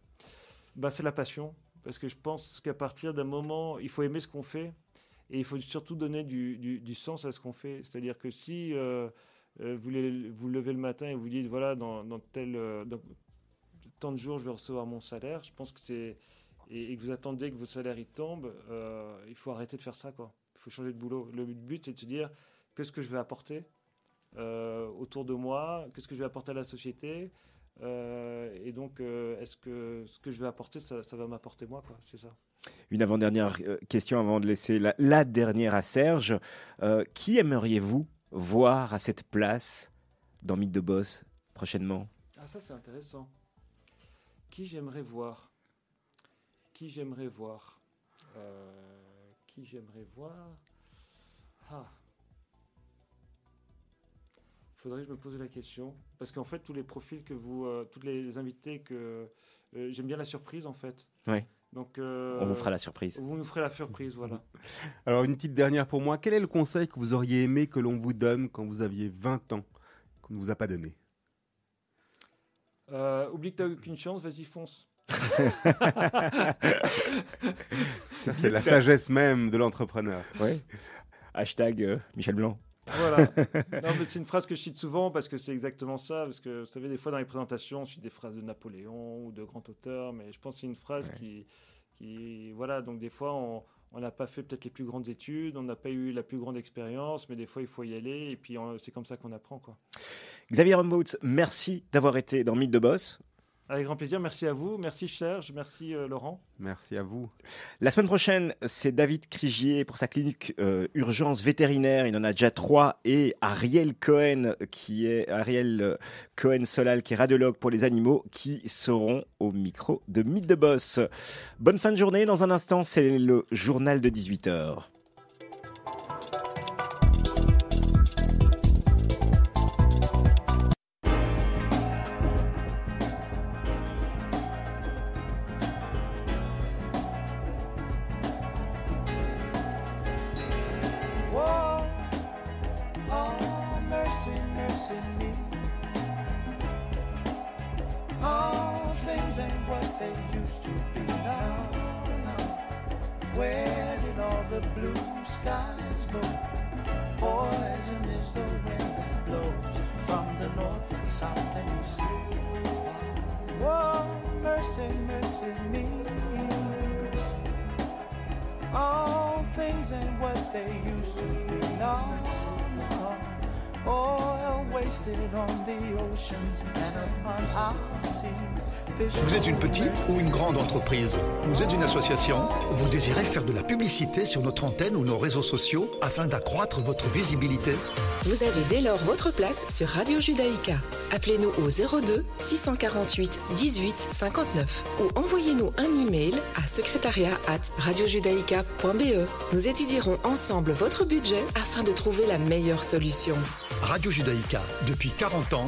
Bah, c'est la passion. Parce que je pense qu'à partir d'un moment, il faut aimer ce qu'on fait. Et il faut surtout donner du, du- sens à ce qu'on fait. C'est-à-dire que si euh, euh, vous, vous levez le matin et vous dites, voilà, dans, dans tel euh, dans tant de jours, je vais recevoir mon salaire, je pense que c'est. Et, que vous attendez que votre salaire il tombe, euh, il faut arrêter de faire ça. quoi. Il faut changer de boulot. Le but, c'est de se dire, qu'est-ce que je vais apporter autour de moi Qu'est-ce que je vais apporter à la société et donc, euh, est-ce que ce que je vais apporter, ça, ça va m'apporter moi, quoi C'est ça. Une avant-dernière euh, question avant de laisser la, la dernière à Serge. Euh, qui aimeriez-vous voir à cette place dans Mythe de Boss prochainement? Ah, ça, c'est intéressant. Qui j'aimerais voir? Qui j'aimerais voir? Euh, Qui j'aimerais voir? Ah. Il faudrait que je me pose la question. Parce qu'en fait, tous les profils que vous. euh, tous les invités que. euh, J'aime bien la surprise, en fait. Ouais. Donc. euh, On vous fera la surprise. Vous nous ferez la surprise, voilà. Alors, une petite dernière pour moi. Quel est le conseil que vous auriez aimé que l'on vous donne quand vous aviez 20 ans, qu'on ne vous a pas donné? Euh, oublie que t'as aucune chance, vas-y, fonce. Ça, c'est la sagesse même de l'entrepreneur. Ouais. Hashtag euh, Michel Blanc. Voilà. C'est une phrase que je cite souvent parce que c'est exactement ça. Parce que vous savez, des fois dans les présentations, on cite des phrases de Napoléon ou de grands auteurs, mais je pense que c'est une phrase Ouais. qui, qui. Voilà, donc des fois, on on n'a pas fait peut-être les plus grandes études, on n'a pas eu la plus grande expérience, mais des fois, il faut y aller et puis c'est comme ça qu'on apprend. Quoi. Xavier Rumbautz, merci d'avoir été dans Mythe de Boss. Avec grand plaisir. Merci à vous. Merci Serge. Merci euh, Laurent. Merci à vous. La semaine prochaine, c'est David Crigier pour sa clinique euh, urgence vétérinaire. Il en a déjà trois. Et Ariel Cohen, qui est Ariel euh, Cohen Solal, qui est radiologue pour les animaux, qui seront au micro de Mythe de Boss. Bonne fin de journée. Dans un instant, c'est le journal de 18h. Désirez faire de la publicité sur notre antenne ou nos réseaux sociaux afin d'accroître votre visibilité Vous avez dès lors votre place sur Radio Judaïka. Appelez-nous au 02 648 18 59 ou envoyez-nous un email à secrétariat at radiojudaïka.be. Nous étudierons ensemble votre budget afin de trouver la meilleure solution. Radio Judaïka, depuis 40 ans,